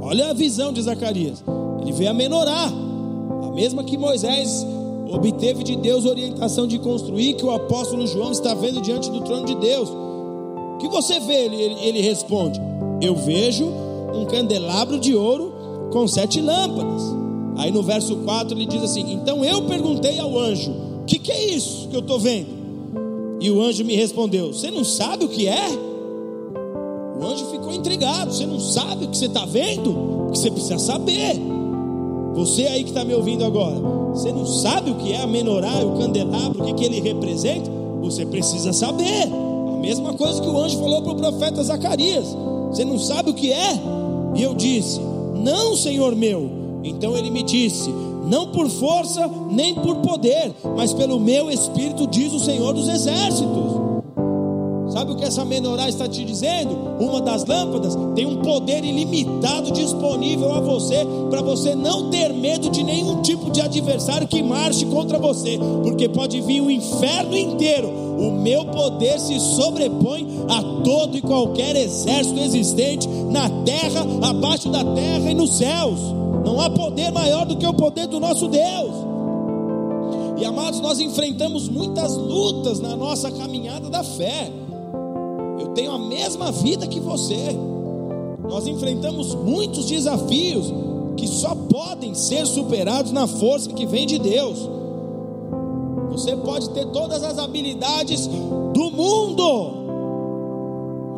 Olha a visão de Zacarias. Ele vê a menorá, a mesma que Moisés obteve de Deus orientação de construir, que o apóstolo João está vendo diante do trono de Deus. O que você vê? Ele, ele, responde: Eu vejo um candelabro de ouro com sete lâmpadas. Aí no verso 4 ele diz assim: Então eu perguntei ao anjo: O que, que é isso que eu estou vendo? E o anjo me respondeu: Você não sabe o que é? O anjo ficou intrigado: Você não sabe o que você está vendo? Que você precisa saber. Você aí que está me ouvindo agora, você não sabe o que é a menorá e o candelabro, o que, que ele representa? Você precisa saber. A mesma coisa que o anjo falou para o profeta Zacarias: Você não sabe o que é? E eu disse: Não, Senhor meu. Então ele me disse: Não por força nem por poder, mas pelo meu espírito, diz o Senhor dos exércitos. Sabe o que essa menorá está te dizendo? Uma das lâmpadas tem um poder ilimitado disponível a você, para você não ter medo de nenhum tipo de adversário que marche contra você, porque pode vir o inferno inteiro. O meu poder se sobrepõe a todo e qualquer exército existente na terra, abaixo da terra e nos céus. Não há poder maior do que o poder do nosso Deus. E amados, nós enfrentamos muitas lutas na nossa caminhada da fé. Tenho a mesma vida que você. Nós enfrentamos muitos desafios que só podem ser superados na força que vem de Deus. Você pode ter todas as habilidades do mundo,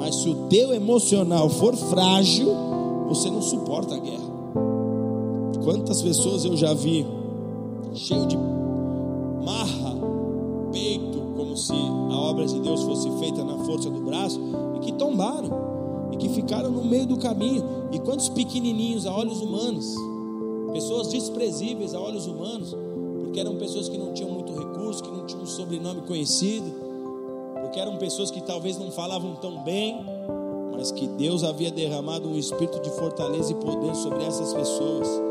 mas se o teu emocional for frágil, você não suporta a guerra. Quantas pessoas eu já vi cheio de marra, obra de Deus fosse feita na força do braço, e que tombaram, e que ficaram no meio do caminho. E quantos pequenininhos a olhos humanos, pessoas desprezíveis a olhos humanos, porque eram pessoas que não tinham muito recurso, que não tinham um sobrenome conhecido, porque eram pessoas que talvez não falavam tão bem, mas que Deus havia derramado um espírito de fortaleza e poder sobre essas pessoas.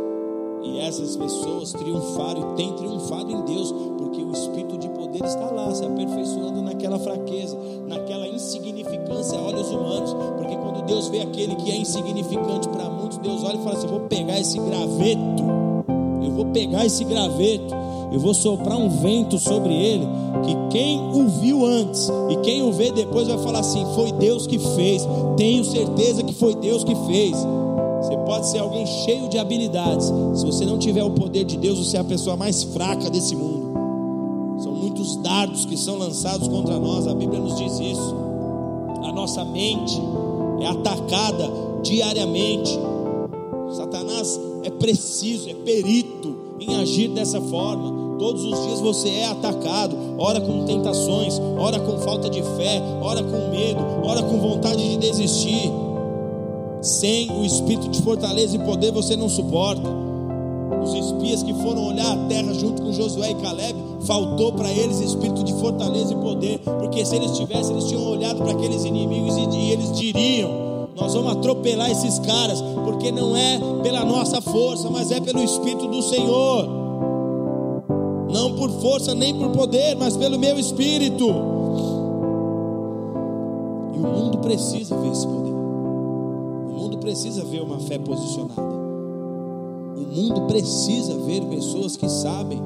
E essas pessoas triunfaram e têm triunfado em Deus, porque o espírito de poder está lá, se aperfeiçoando naquela fraqueza, naquela insignificância a olhos humanos. Porque quando Deus vê aquele que é insignificante para muitos, Deus olha e fala assim: vou pegar esse graveto, eu vou pegar esse graveto, eu vou soprar um vento sobre ele, que quem o viu antes e quem o vê depois vai falar assim: Foi Deus que fez, tenho certeza que foi Deus que fez. Você pode ser alguém cheio de habilidades. Se você não tiver o poder de Deus, você é a pessoa mais fraca desse mundo. São muitos dardos que são lançados contra nós. A Bíblia nos diz isso. A nossa mente é atacada diariamente. Satanás é preciso, é perito em agir dessa forma. Todos os dias você é atacado, ora com tentações, ora com falta de fé, ora com medo, ora com vontade de desistir. Sem o espírito de fortaleza e poder você não suporta. Os espias que foram olhar a terra junto com Josué e Caleb, faltou para eles espírito de fortaleza e poder, porque se eles tivessem, eles tinham olhado para aqueles inimigos e, eles diriam: Nós vamos atropelar esses caras, porque não é pela nossa força, mas é pelo espírito do Senhor. Não por força nem por poder, mas pelo meu espírito. E o mundo precisa ver esse poder precisa ver uma fé posicionada. O mundo precisa ver pessoas que sabem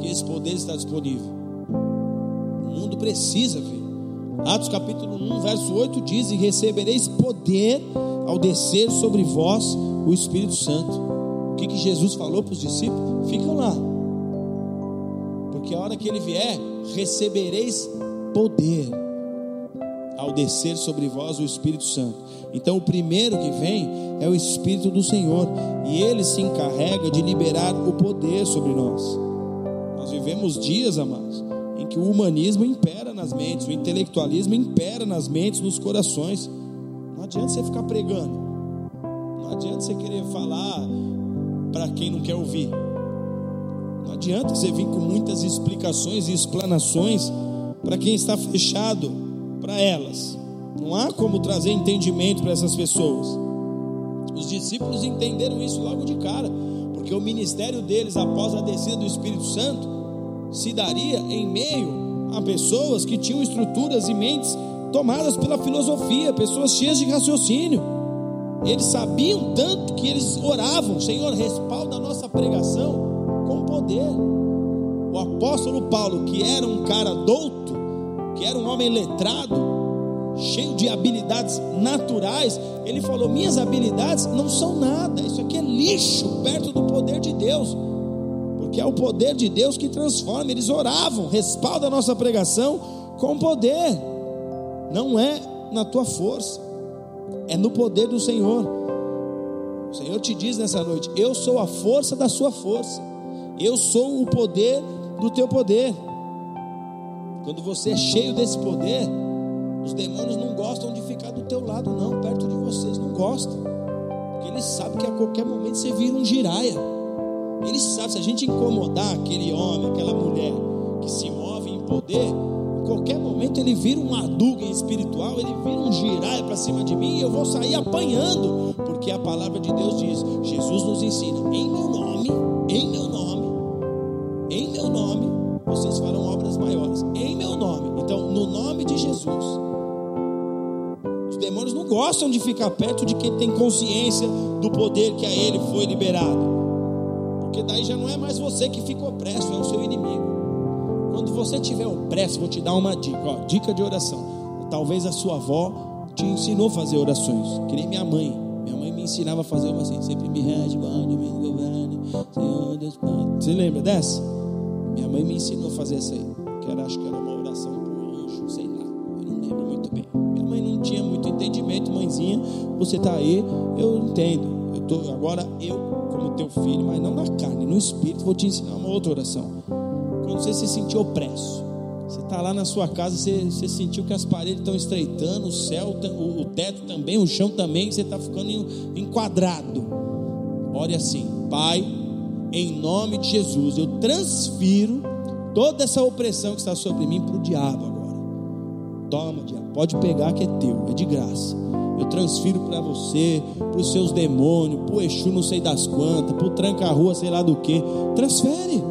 que esse poder está disponível. O mundo precisa ver. Atos capítulo 1, verso 8 diz: E recebereis poder ao descer sobre vós o Espírito Santo. O que, que Jesus falou para os discípulos? Ficam lá, porque a hora que ele vier, recebereis poder ao descer sobre vós o Espírito Santo. Então, o primeiro que vem é o Espírito do Senhor, e ele se encarrega de liberar o poder sobre nós. Nós vivemos dias, amados, em que o humanismo impera nas mentes, o intelectualismo impera nas mentes, nos corações. Não adianta você ficar pregando, não adianta você querer falar para quem não quer ouvir. Não adianta você vir com muitas explicações e explanações para quem está fechado para elas. Não há como trazer entendimento para essas pessoas. Os discípulos entenderam isso logo de cara, porque o ministério deles após a descida do Espírito Santo se daria em meio a pessoas que tinham estruturas e mentes tomadas pela filosofia, pessoas cheias de raciocínio. Eles sabiam tanto que eles oravam: Senhor, respalda a nossa pregação com poder. O apóstolo Paulo, que era um cara douto, que era um homem letrado, cheio de habilidades naturais, ele falou: Minhas habilidades não são nada, isso aqui é lixo perto do poder de Deus, porque é o poder de Deus que transforma. Eles oravam, respalda a nossa pregação com poder, não é na tua força, é no poder do Senhor. O Senhor te diz nessa noite: Eu sou a força da sua força, eu sou o poder do teu poder. Quando você é cheio desse poder, os demônios não gostam de ficar do teu lado, não, perto de vocês, não gostam. Porque eles sabem que a qualquer momento você vira um giraia. Eles sabem, se a gente incomodar aquele homem, aquela mulher que se move em poder, em qualquer momento ele vira um adugue espiritual, ele vira um giraia para cima de mim e eu vou sair apanhando. Porque a palavra de Deus diz: Jesus nos ensina, em meu nome, em meu nome, em meu nome, vocês farão obras maiores. Em meu nome. Então, no nome de Jesus. Os demônios não gostam de ficar perto de quem tem consciência do poder que a ele foi liberado. Porque daí já não é mais você que fica opresso, é o seu inimigo. Quando você tiver opresso, vou te dar uma dica, ó, dica de oração. Talvez a sua avó te ensinou a fazer orações, que nem minha mãe. Minha mãe me ensinava a fazer uma assim, sempre me guarde, me governe, Senhor Deus Pai. Você lembra dessa? Minha mãe me ensinou a fazer essa aí. Que era, acho que era uma oração pro anjo, sei lá. Eu não lembro muito bem. Minha mãe não tinha muito entendimento, mãezinha. Você está aí, eu entendo. Eu tô, agora eu, como teu filho, mas não na carne, no espírito, vou te ensinar uma outra oração. Quando você se sentir opresso, você está lá na sua casa, você, você sentiu que as paredes estão estreitando, o céu, o, o teto também, o chão também, você está ficando enquadrado. Ore assim, Pai, em nome de Jesus, eu transfiro toda essa opressão que está sobre mim para o diabo agora. Toma, diabo, pode pegar que é teu, é de graça. Eu transfiro para você, para os seus demônios, para o Exu não sei das quantas, para o tranca-rua sei lá do que. Transfere.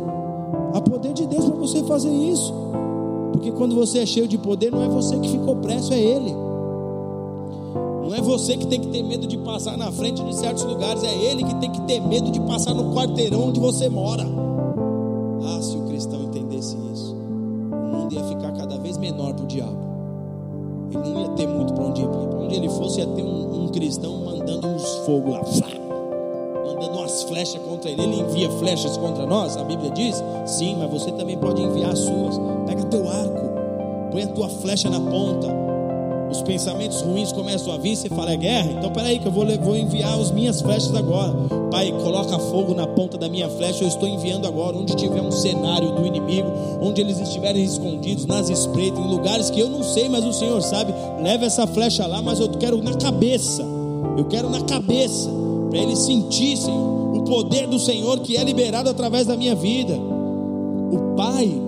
Há poder de Deus para você fazer isso. Porque quando você é cheio de poder, não é você que ficou preso, é Ele. É você que tem que ter medo de passar na frente de certos lugares, é Ele que tem que ter medo de passar no quarteirão onde você mora. Ah, se o cristão entendesse isso, o mundo ia ficar cada vez menor para o diabo. Ele não ia ter muito para onde ir, porque para onde ele fosse ia ter um, um cristão mandando uns fogos lá, mandando umas flechas contra ele. Ele envia flechas contra nós, a Bíblia diz? Sim, mas você também pode enviar as suas. Pega teu arco, põe a tua flecha na ponta pensamentos ruins começam a vir, você fala, é guerra? Então peraí que eu vou, vou enviar as minhas flechas agora. Pai, coloca fogo na ponta da minha flecha, eu estou enviando agora, onde tiver um cenário do inimigo, onde eles estiverem escondidos, nas espreitas, em lugares que eu não sei, mas o Senhor sabe, leva essa flecha lá, mas eu quero na cabeça, eu quero na cabeça, para eles sentissem o poder do Senhor que é liberado através da minha vida. O Pai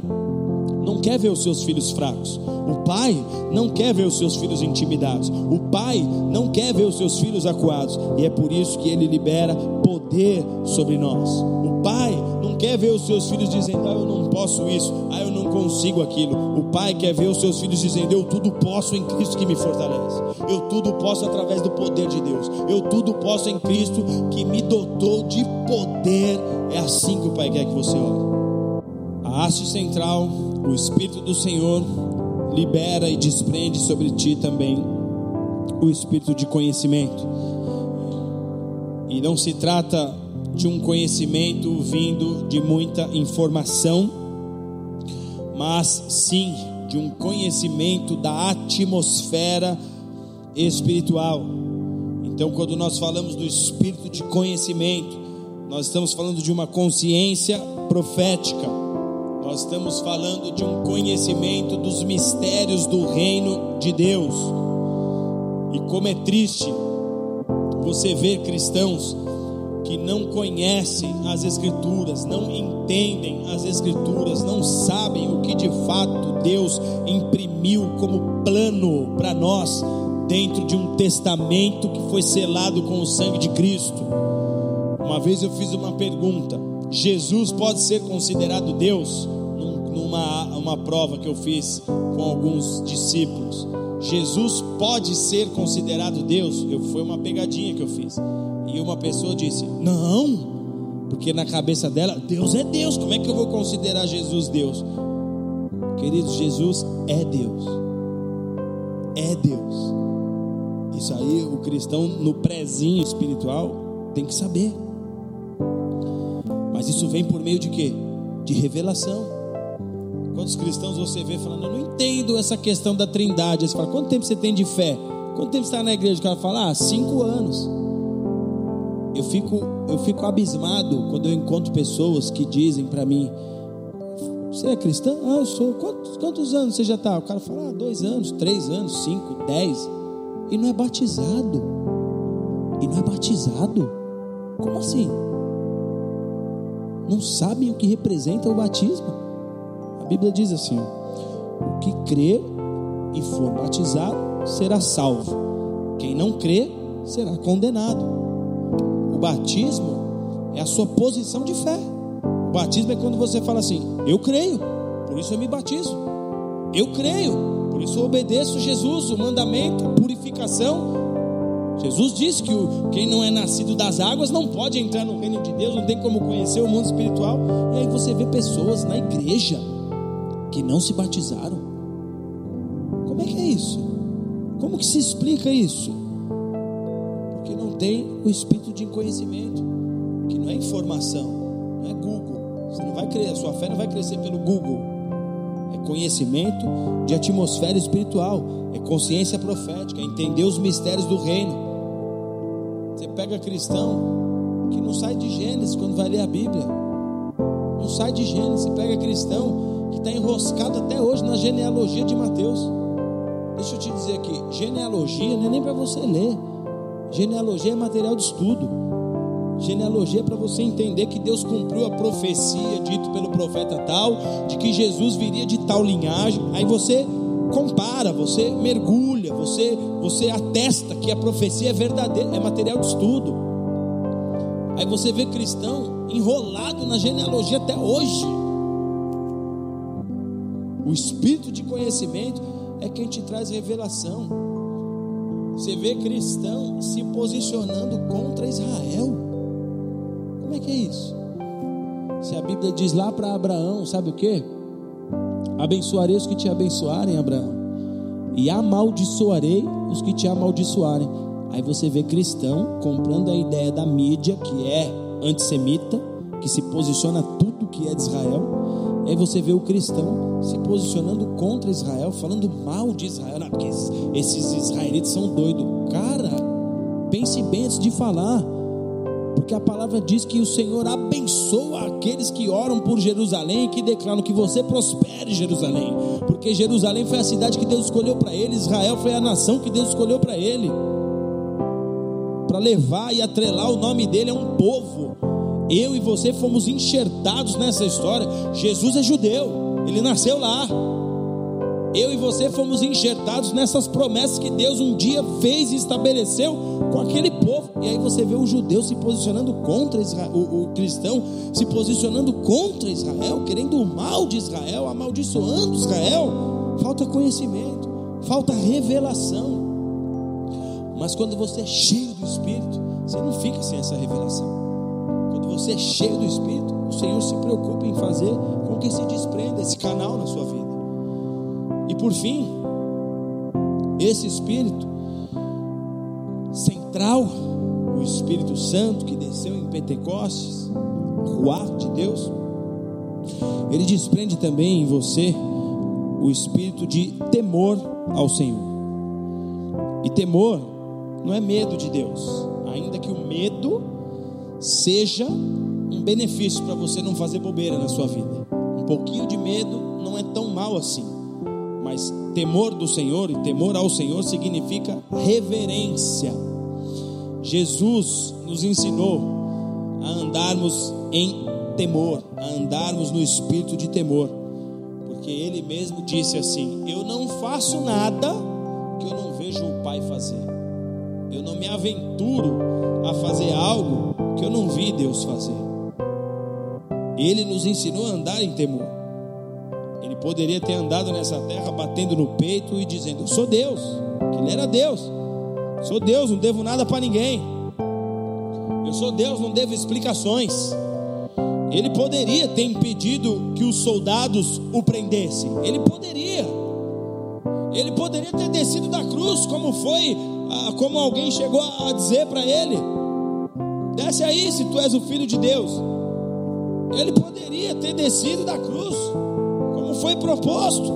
não quer ver os seus filhos fracos. O pai não quer ver os seus filhos intimidados. O pai não quer ver os seus filhos acuados. E é por isso que ele libera poder sobre nós. O pai não quer ver os seus filhos dizendo: Ah, eu não posso isso, ah, eu não consigo aquilo. O pai quer ver os seus filhos dizendo: Eu tudo posso em Cristo que me fortalece. Eu tudo posso através do poder de Deus. Eu tudo posso em Cristo que me dotou de poder. É assim que o pai quer que você ore. A haste central, o Espírito do Senhor, libera e desprende sobre ti também o espírito de conhecimento. E não se trata de um conhecimento vindo de muita informação, mas sim de um conhecimento da atmosfera espiritual. Então, quando nós falamos do espírito de conhecimento, nós estamos falando de uma consciência profética nós estamos falando de um conhecimento dos mistérios do reino de Deus. E como é triste você ver cristãos que não conhecem as Escrituras, não entendem as Escrituras, não sabem o que de fato Deus imprimiu como plano para nós dentro de um testamento que foi selado com o sangue de Cristo. Uma vez eu fiz uma pergunta: Jesus pode ser considerado Deus? Uma prova que eu fiz com alguns discípulos. Jesus pode ser considerado Deus? Eu foi uma pegadinha que eu fiz. E uma pessoa disse: "Não". Porque na cabeça dela, Deus é Deus. Como é que eu vou considerar Jesus Deus? Queridos, Jesus é Deus. É Deus. Isso aí o cristão no prezinho espiritual tem que saber. Mas isso vem por meio de quê? De revelação. Quantos cristãos você vê falando, eu não entendo essa questão da trindade. Você fala, quanto tempo você tem de fé? Quanto tempo você está na igreja? O cara fala, ah, cinco anos. Eu fico, eu fico abismado quando eu encontro pessoas que dizem para mim, você é cristão? Ah, eu sou. Quantos, quantos anos você já está? O cara fala, ah, dois anos, três anos, cinco, dez. E não é batizado. E não é batizado. Como assim? Não sabem o que representa o batismo? Bíblia diz assim: o que crer e for batizado será salvo, quem não crê será condenado. O batismo é a sua posição de fé. O batismo é quando você fala assim: Eu creio, por isso eu me batizo. Eu creio, por isso eu obedeço Jesus, o mandamento, a purificação. Jesus disse que o, quem não é nascido das águas não pode entrar no reino de Deus, não tem como conhecer o mundo espiritual. E aí você vê pessoas na igreja que não se batizaram. Como é que é isso? Como que se explica isso? Porque não tem o espírito de conhecimento, que não é informação, não é Google. Você não vai crescer, a sua fé não vai crescer pelo Google. É conhecimento de atmosfera espiritual, é consciência profética, é entender os mistérios do reino. Você pega cristão que não sai de Gênesis quando vai ler a Bíblia. Não sai de Gênesis, você pega cristão que está enroscado até hoje na genealogia de Mateus. Deixa eu te dizer aqui: genealogia não é nem para você ler, genealogia é material de estudo. Genealogia é para você entender que Deus cumpriu a profecia dito pelo profeta tal, de que Jesus viria de tal linhagem. Aí você compara, você mergulha, você, você atesta que a profecia é verdadeira, é material de estudo. Aí você vê cristão enrolado na genealogia até hoje. O espírito de conhecimento é quem te traz revelação. Você vê cristão se posicionando contra Israel. Como é que é isso? Se a Bíblia diz lá para Abraão, sabe o que? Abençoarei os que te abençoarem, Abraão, e amaldiçoarei os que te amaldiçoarem. Aí você vê cristão comprando a ideia da mídia que é antissemita, que se posiciona tudo que é de Israel e aí você vê o cristão se posicionando contra Israel, falando mal de Israel, não, porque esses israelitas são doidos. Cara, pense bem antes de falar, porque a palavra diz que o Senhor abençoa aqueles que oram por Jerusalém e que declaram que você prospere Jerusalém, porque Jerusalém foi a cidade que Deus escolheu para ele, Israel foi a nação que Deus escolheu para ele, para levar e atrelar o nome dele a um povo eu e você fomos enxertados nessa história. Jesus é judeu, ele nasceu lá. Eu e você fomos enxertados nessas promessas que Deus um dia fez e estabeleceu com aquele povo. E aí você vê o judeu se posicionando contra Israel, o, o cristão se posicionando contra Israel, querendo o mal de Israel, amaldiçoando Israel. Falta conhecimento, falta revelação. Mas quando você é cheio do Espírito, você não fica sem essa revelação você é cheio do Espírito, o Senhor se preocupa em fazer com que se desprenda esse canal na sua vida. E por fim, esse Espírito central, o Espírito Santo que desceu em Pentecostes, o ar de Deus, ele desprende também em você o espírito de temor ao Senhor. E temor não é medo de Deus, ainda que o medo seja um benefício para você não fazer bobeira na sua vida. Um pouquinho de medo não é tão mal assim, mas temor do Senhor e temor ao Senhor significa reverência. Jesus nos ensinou a andarmos em temor, a andarmos no espírito de temor. Porque ele mesmo disse assim: Eu não faço nada que eu não vejo o Pai fazer. Eu não me aventuro a fazer que eu não vi Deus fazer. Ele nos ensinou a andar em temor. Ele poderia ter andado nessa terra batendo no peito e dizendo: Eu sou Deus, que ele era Deus. Sou Deus, não devo nada para ninguém. Eu sou Deus, não devo explicações. Ele poderia ter impedido que os soldados o prendessem. Ele poderia. Ele poderia ter descido da cruz, como foi, ah, como alguém chegou a dizer para ele: Desce aí, se tu és o filho de Deus. Ele poderia ter descido da cruz, como foi proposto.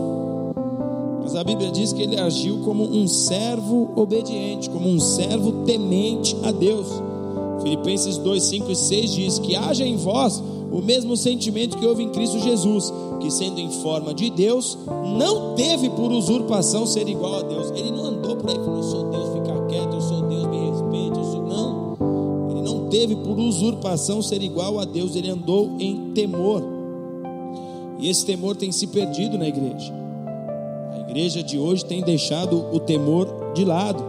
Mas a Bíblia diz que ele agiu como um servo obediente, como um servo temente a Deus. Filipenses 2, 5 e 6 diz que haja em vós o mesmo sentimento que houve em Cristo Jesus, que sendo em forma de Deus, não teve por usurpação ser igual a Deus. Ele não andou por aí falando, eu sou Deus, fica quieto, eu sou Deus, me respeite, eu sou. Não. Não teve por usurpação ser igual a Deus, ele andou em temor. E esse temor tem se perdido na igreja. A igreja de hoje tem deixado o temor de lado.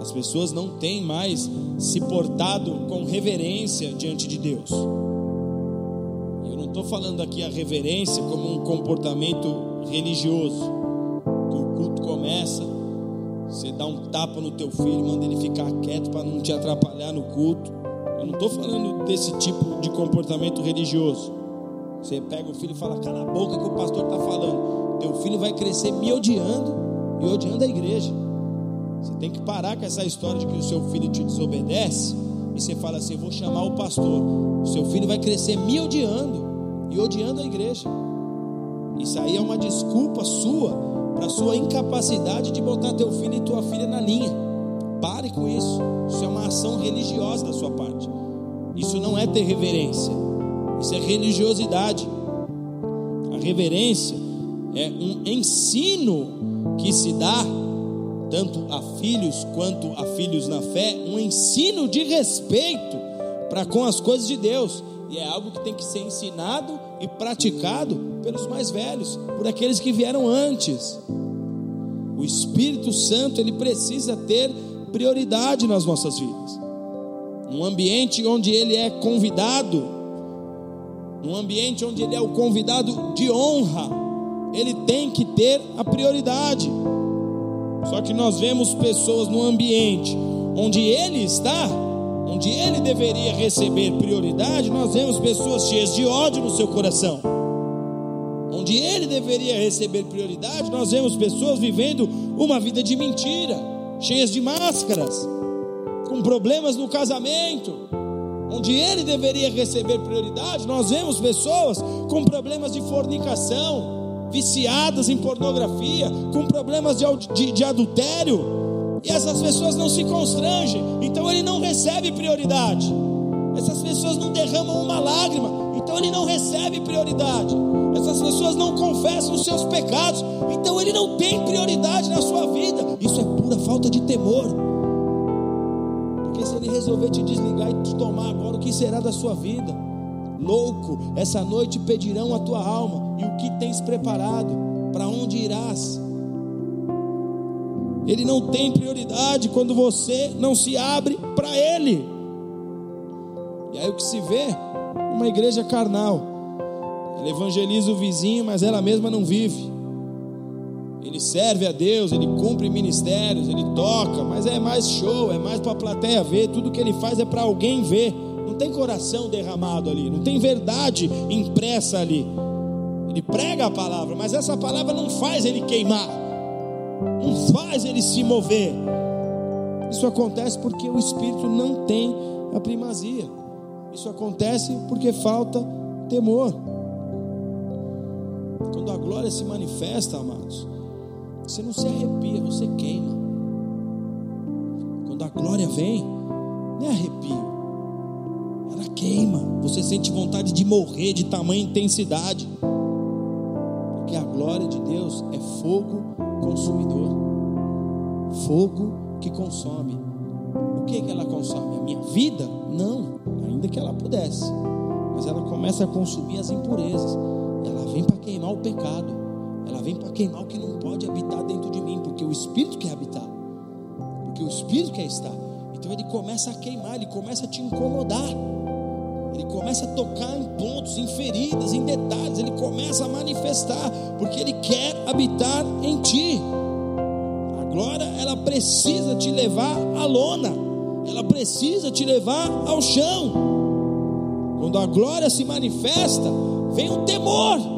As pessoas não têm mais se portado com reverência diante de Deus estou falando aqui a reverência como um comportamento religioso. Que o culto começa, você dá um tapa no teu filho, manda ele ficar quieto para não te atrapalhar no culto. Não estou falando desse tipo de comportamento religioso. Você pega o filho e fala, cala a boca que o pastor está falando. Teu filho vai crescer me odiando e odiando a igreja. Você tem que parar com essa história de que o seu filho te desobedece e você fala assim: vou chamar o pastor. O seu filho vai crescer me odiando e odiando a igreja. Isso aí é uma desculpa sua para sua incapacidade de botar teu filho e tua filha na linha. Pare com isso. Isso é uma ação religiosa da sua parte. Isso não é ter reverência. Isso é religiosidade. A reverência é um ensino que se dá tanto a filhos quanto a filhos na fé, um ensino de respeito para com as coisas de Deus. E é algo que tem que ser ensinado e praticado pelos mais velhos, por aqueles que vieram antes. O Espírito Santo, ele precisa ter prioridade nas nossas vidas. Num ambiente onde ele é convidado, num ambiente onde ele é o convidado de honra, ele tem que ter a prioridade. Só que nós vemos pessoas no ambiente onde ele está, onde ele deveria receber prioridade, nós vemos pessoas cheias de ódio no seu coração. Onde ele deveria receber prioridade, nós vemos pessoas vivendo uma vida de mentira, cheias de máscaras, com problemas no casamento. Onde ele deveria receber prioridade, nós vemos pessoas com problemas de fornicação, viciadas em pornografia, com problemas de, de, de adultério, e essas pessoas não se constrangem, então ele não recebe prioridade. Essas pessoas não derramam uma lágrima, então ele não recebe prioridade. Essas pessoas não confessam os seus pecados, então ele não tem prioridade na sua vida. Isso é pura falta de temor. Porque se ele resolver te desligar e te tomar agora, o que será da sua vida? Louco, essa noite pedirão a tua alma e o que tens preparado, para onde irás? Ele não tem prioridade quando você não se abre para Ele. E aí o que se vê? Uma igreja carnal. Ela evangeliza o vizinho, mas ela mesma não vive. Ele serve a Deus, ele cumpre ministérios, ele toca, mas é mais show, é mais para a plateia ver. Tudo que ele faz é para alguém ver. Não tem coração derramado ali, não tem verdade impressa ali. Ele prega a palavra, mas essa palavra não faz ele queimar não faz ele se mover. Isso acontece porque o espírito não tem a primazia. Isso acontece porque falta temor. Quando a glória se manifesta, amados, você não se arrepia, você queima. Quando a glória vem, não é arrepio, ela queima. Você sente vontade de morrer de tamanha intensidade, porque a glória de Deus é fogo consumidor, fogo que consome. O que, que ela consome? A minha vida? Não, ainda que ela pudesse. Mas ela começa a consumir as impurezas. Ela vem para queimar o pecado. Vem para queimar o que não pode habitar dentro de mim, porque o Espírito quer habitar. Porque o Espírito quer estar. Então ele começa a queimar, ele começa a te incomodar. Ele começa a tocar em pontos, em feridas, em detalhes. Ele começa a manifestar, porque ele quer habitar em ti. A glória, ela precisa te levar à lona. Ela precisa te levar ao chão. Quando a glória se manifesta, vem o temor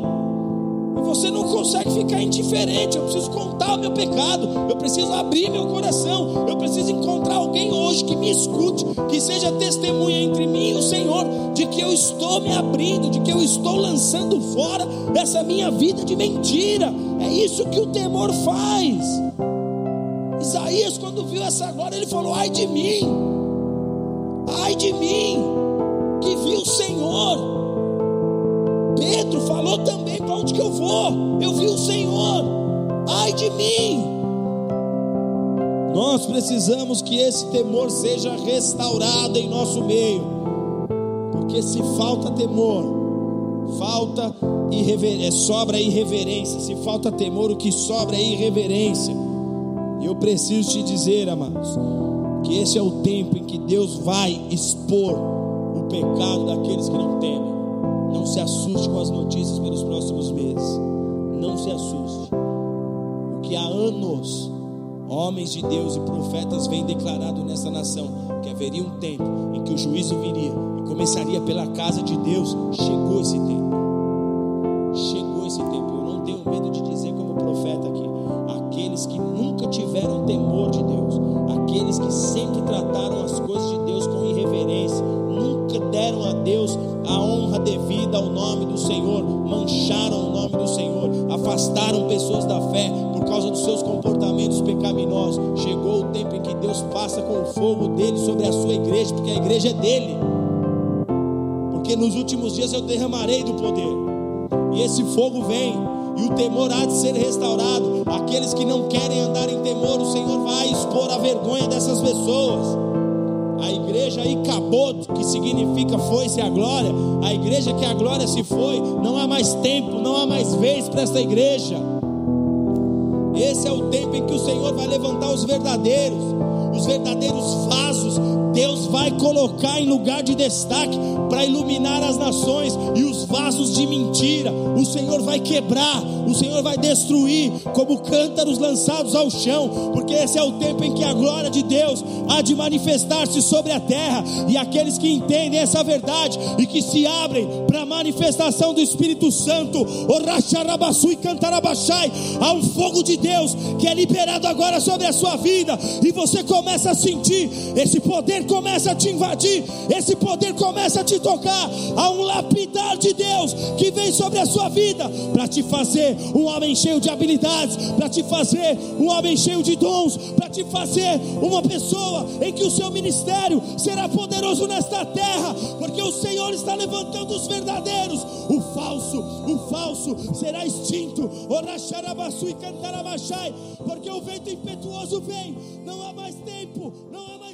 você não consegue ficar indiferente. Eu preciso contar o meu pecado, eu preciso abrir meu coração, eu preciso encontrar alguém hoje que me escute, que seja testemunha entre mim e o Senhor, de que eu estou me abrindo, de que eu estou lançando fora dessa minha vida de mentira. É isso que o temor faz. Isaías, quando viu essa glória, ele falou: ai de mim, ai de mim, que vi o Senhor. Pedro falou também: onde que eu vou? Eu vi o Senhor, ai de mim. Nós precisamos que esse temor seja restaurado em nosso meio, porque se falta temor, falta irreverência, é, sobra irreverência. Se falta temor, o que sobra é irreverência. E eu preciso te dizer, amados, que esse é o tempo em que Deus vai expor o pecado daqueles que não temem. Não se assuste com as notícias pelos próximos meses. Não se assuste. O que há anos homens de Deus e profetas vêm declarado nessa nação que haveria um tempo em que o juízo viria e começaria pela casa de Deus. Chegou esse tempo. Chegou esse tempo. Eu não tenho medo de dizer como profeta aqui, aqueles que nunca tiveram temor de Deus, aqueles que sempre trataram as coisas de devida ao nome do Senhor, mancharam o nome do Senhor, afastaram pessoas da fé por causa dos seus comportamentos pecaminosos. Chegou o tempo em que Deus passa com o fogo dele sobre a sua igreja, porque a igreja é dele. Porque nos últimos dias eu derramarei do poder, e esse fogo vem e o temor há de ser restaurado. Aqueles que não querem andar em temor, o Senhor vai expor a vergonha dessas pessoas. A igreja acabou, que significa foi-se a glória. A igreja que a glória se foi, não há mais tempo, não há mais vez para esta igreja. Esse é o tempo em que o Senhor vai levantar os verdadeiros, os verdadeiros vasos. Deus vai colocar em lugar de destaque para iluminar as nações e os vasos de mentira. O Senhor vai quebrar, o Senhor vai destruir como cântaros lançados ao chão, porque esse é o tempo em que a glória de Deus há de manifestar-se sobre a terra, e aqueles que entendem essa verdade e que se abrem para a manifestação do Espírito Santo, o e cantarabachai, há um fogo de Deus que é liberado agora sobre a sua vida, e você começa a sentir, esse poder começa a te invadir, esse poder começa a te tocar, há um lapidar de Deus que vem sobre a sua vida para te fazer um homem cheio de habilidades, para te fazer um homem cheio de dons, para te fazer uma pessoa em que o seu ministério será poderoso nesta terra, porque o Senhor está levantando os verdadeiros, o falso, o falso será extinto, e cantarabachai, porque o vento impetuoso vem, não há mais tempo, não há mais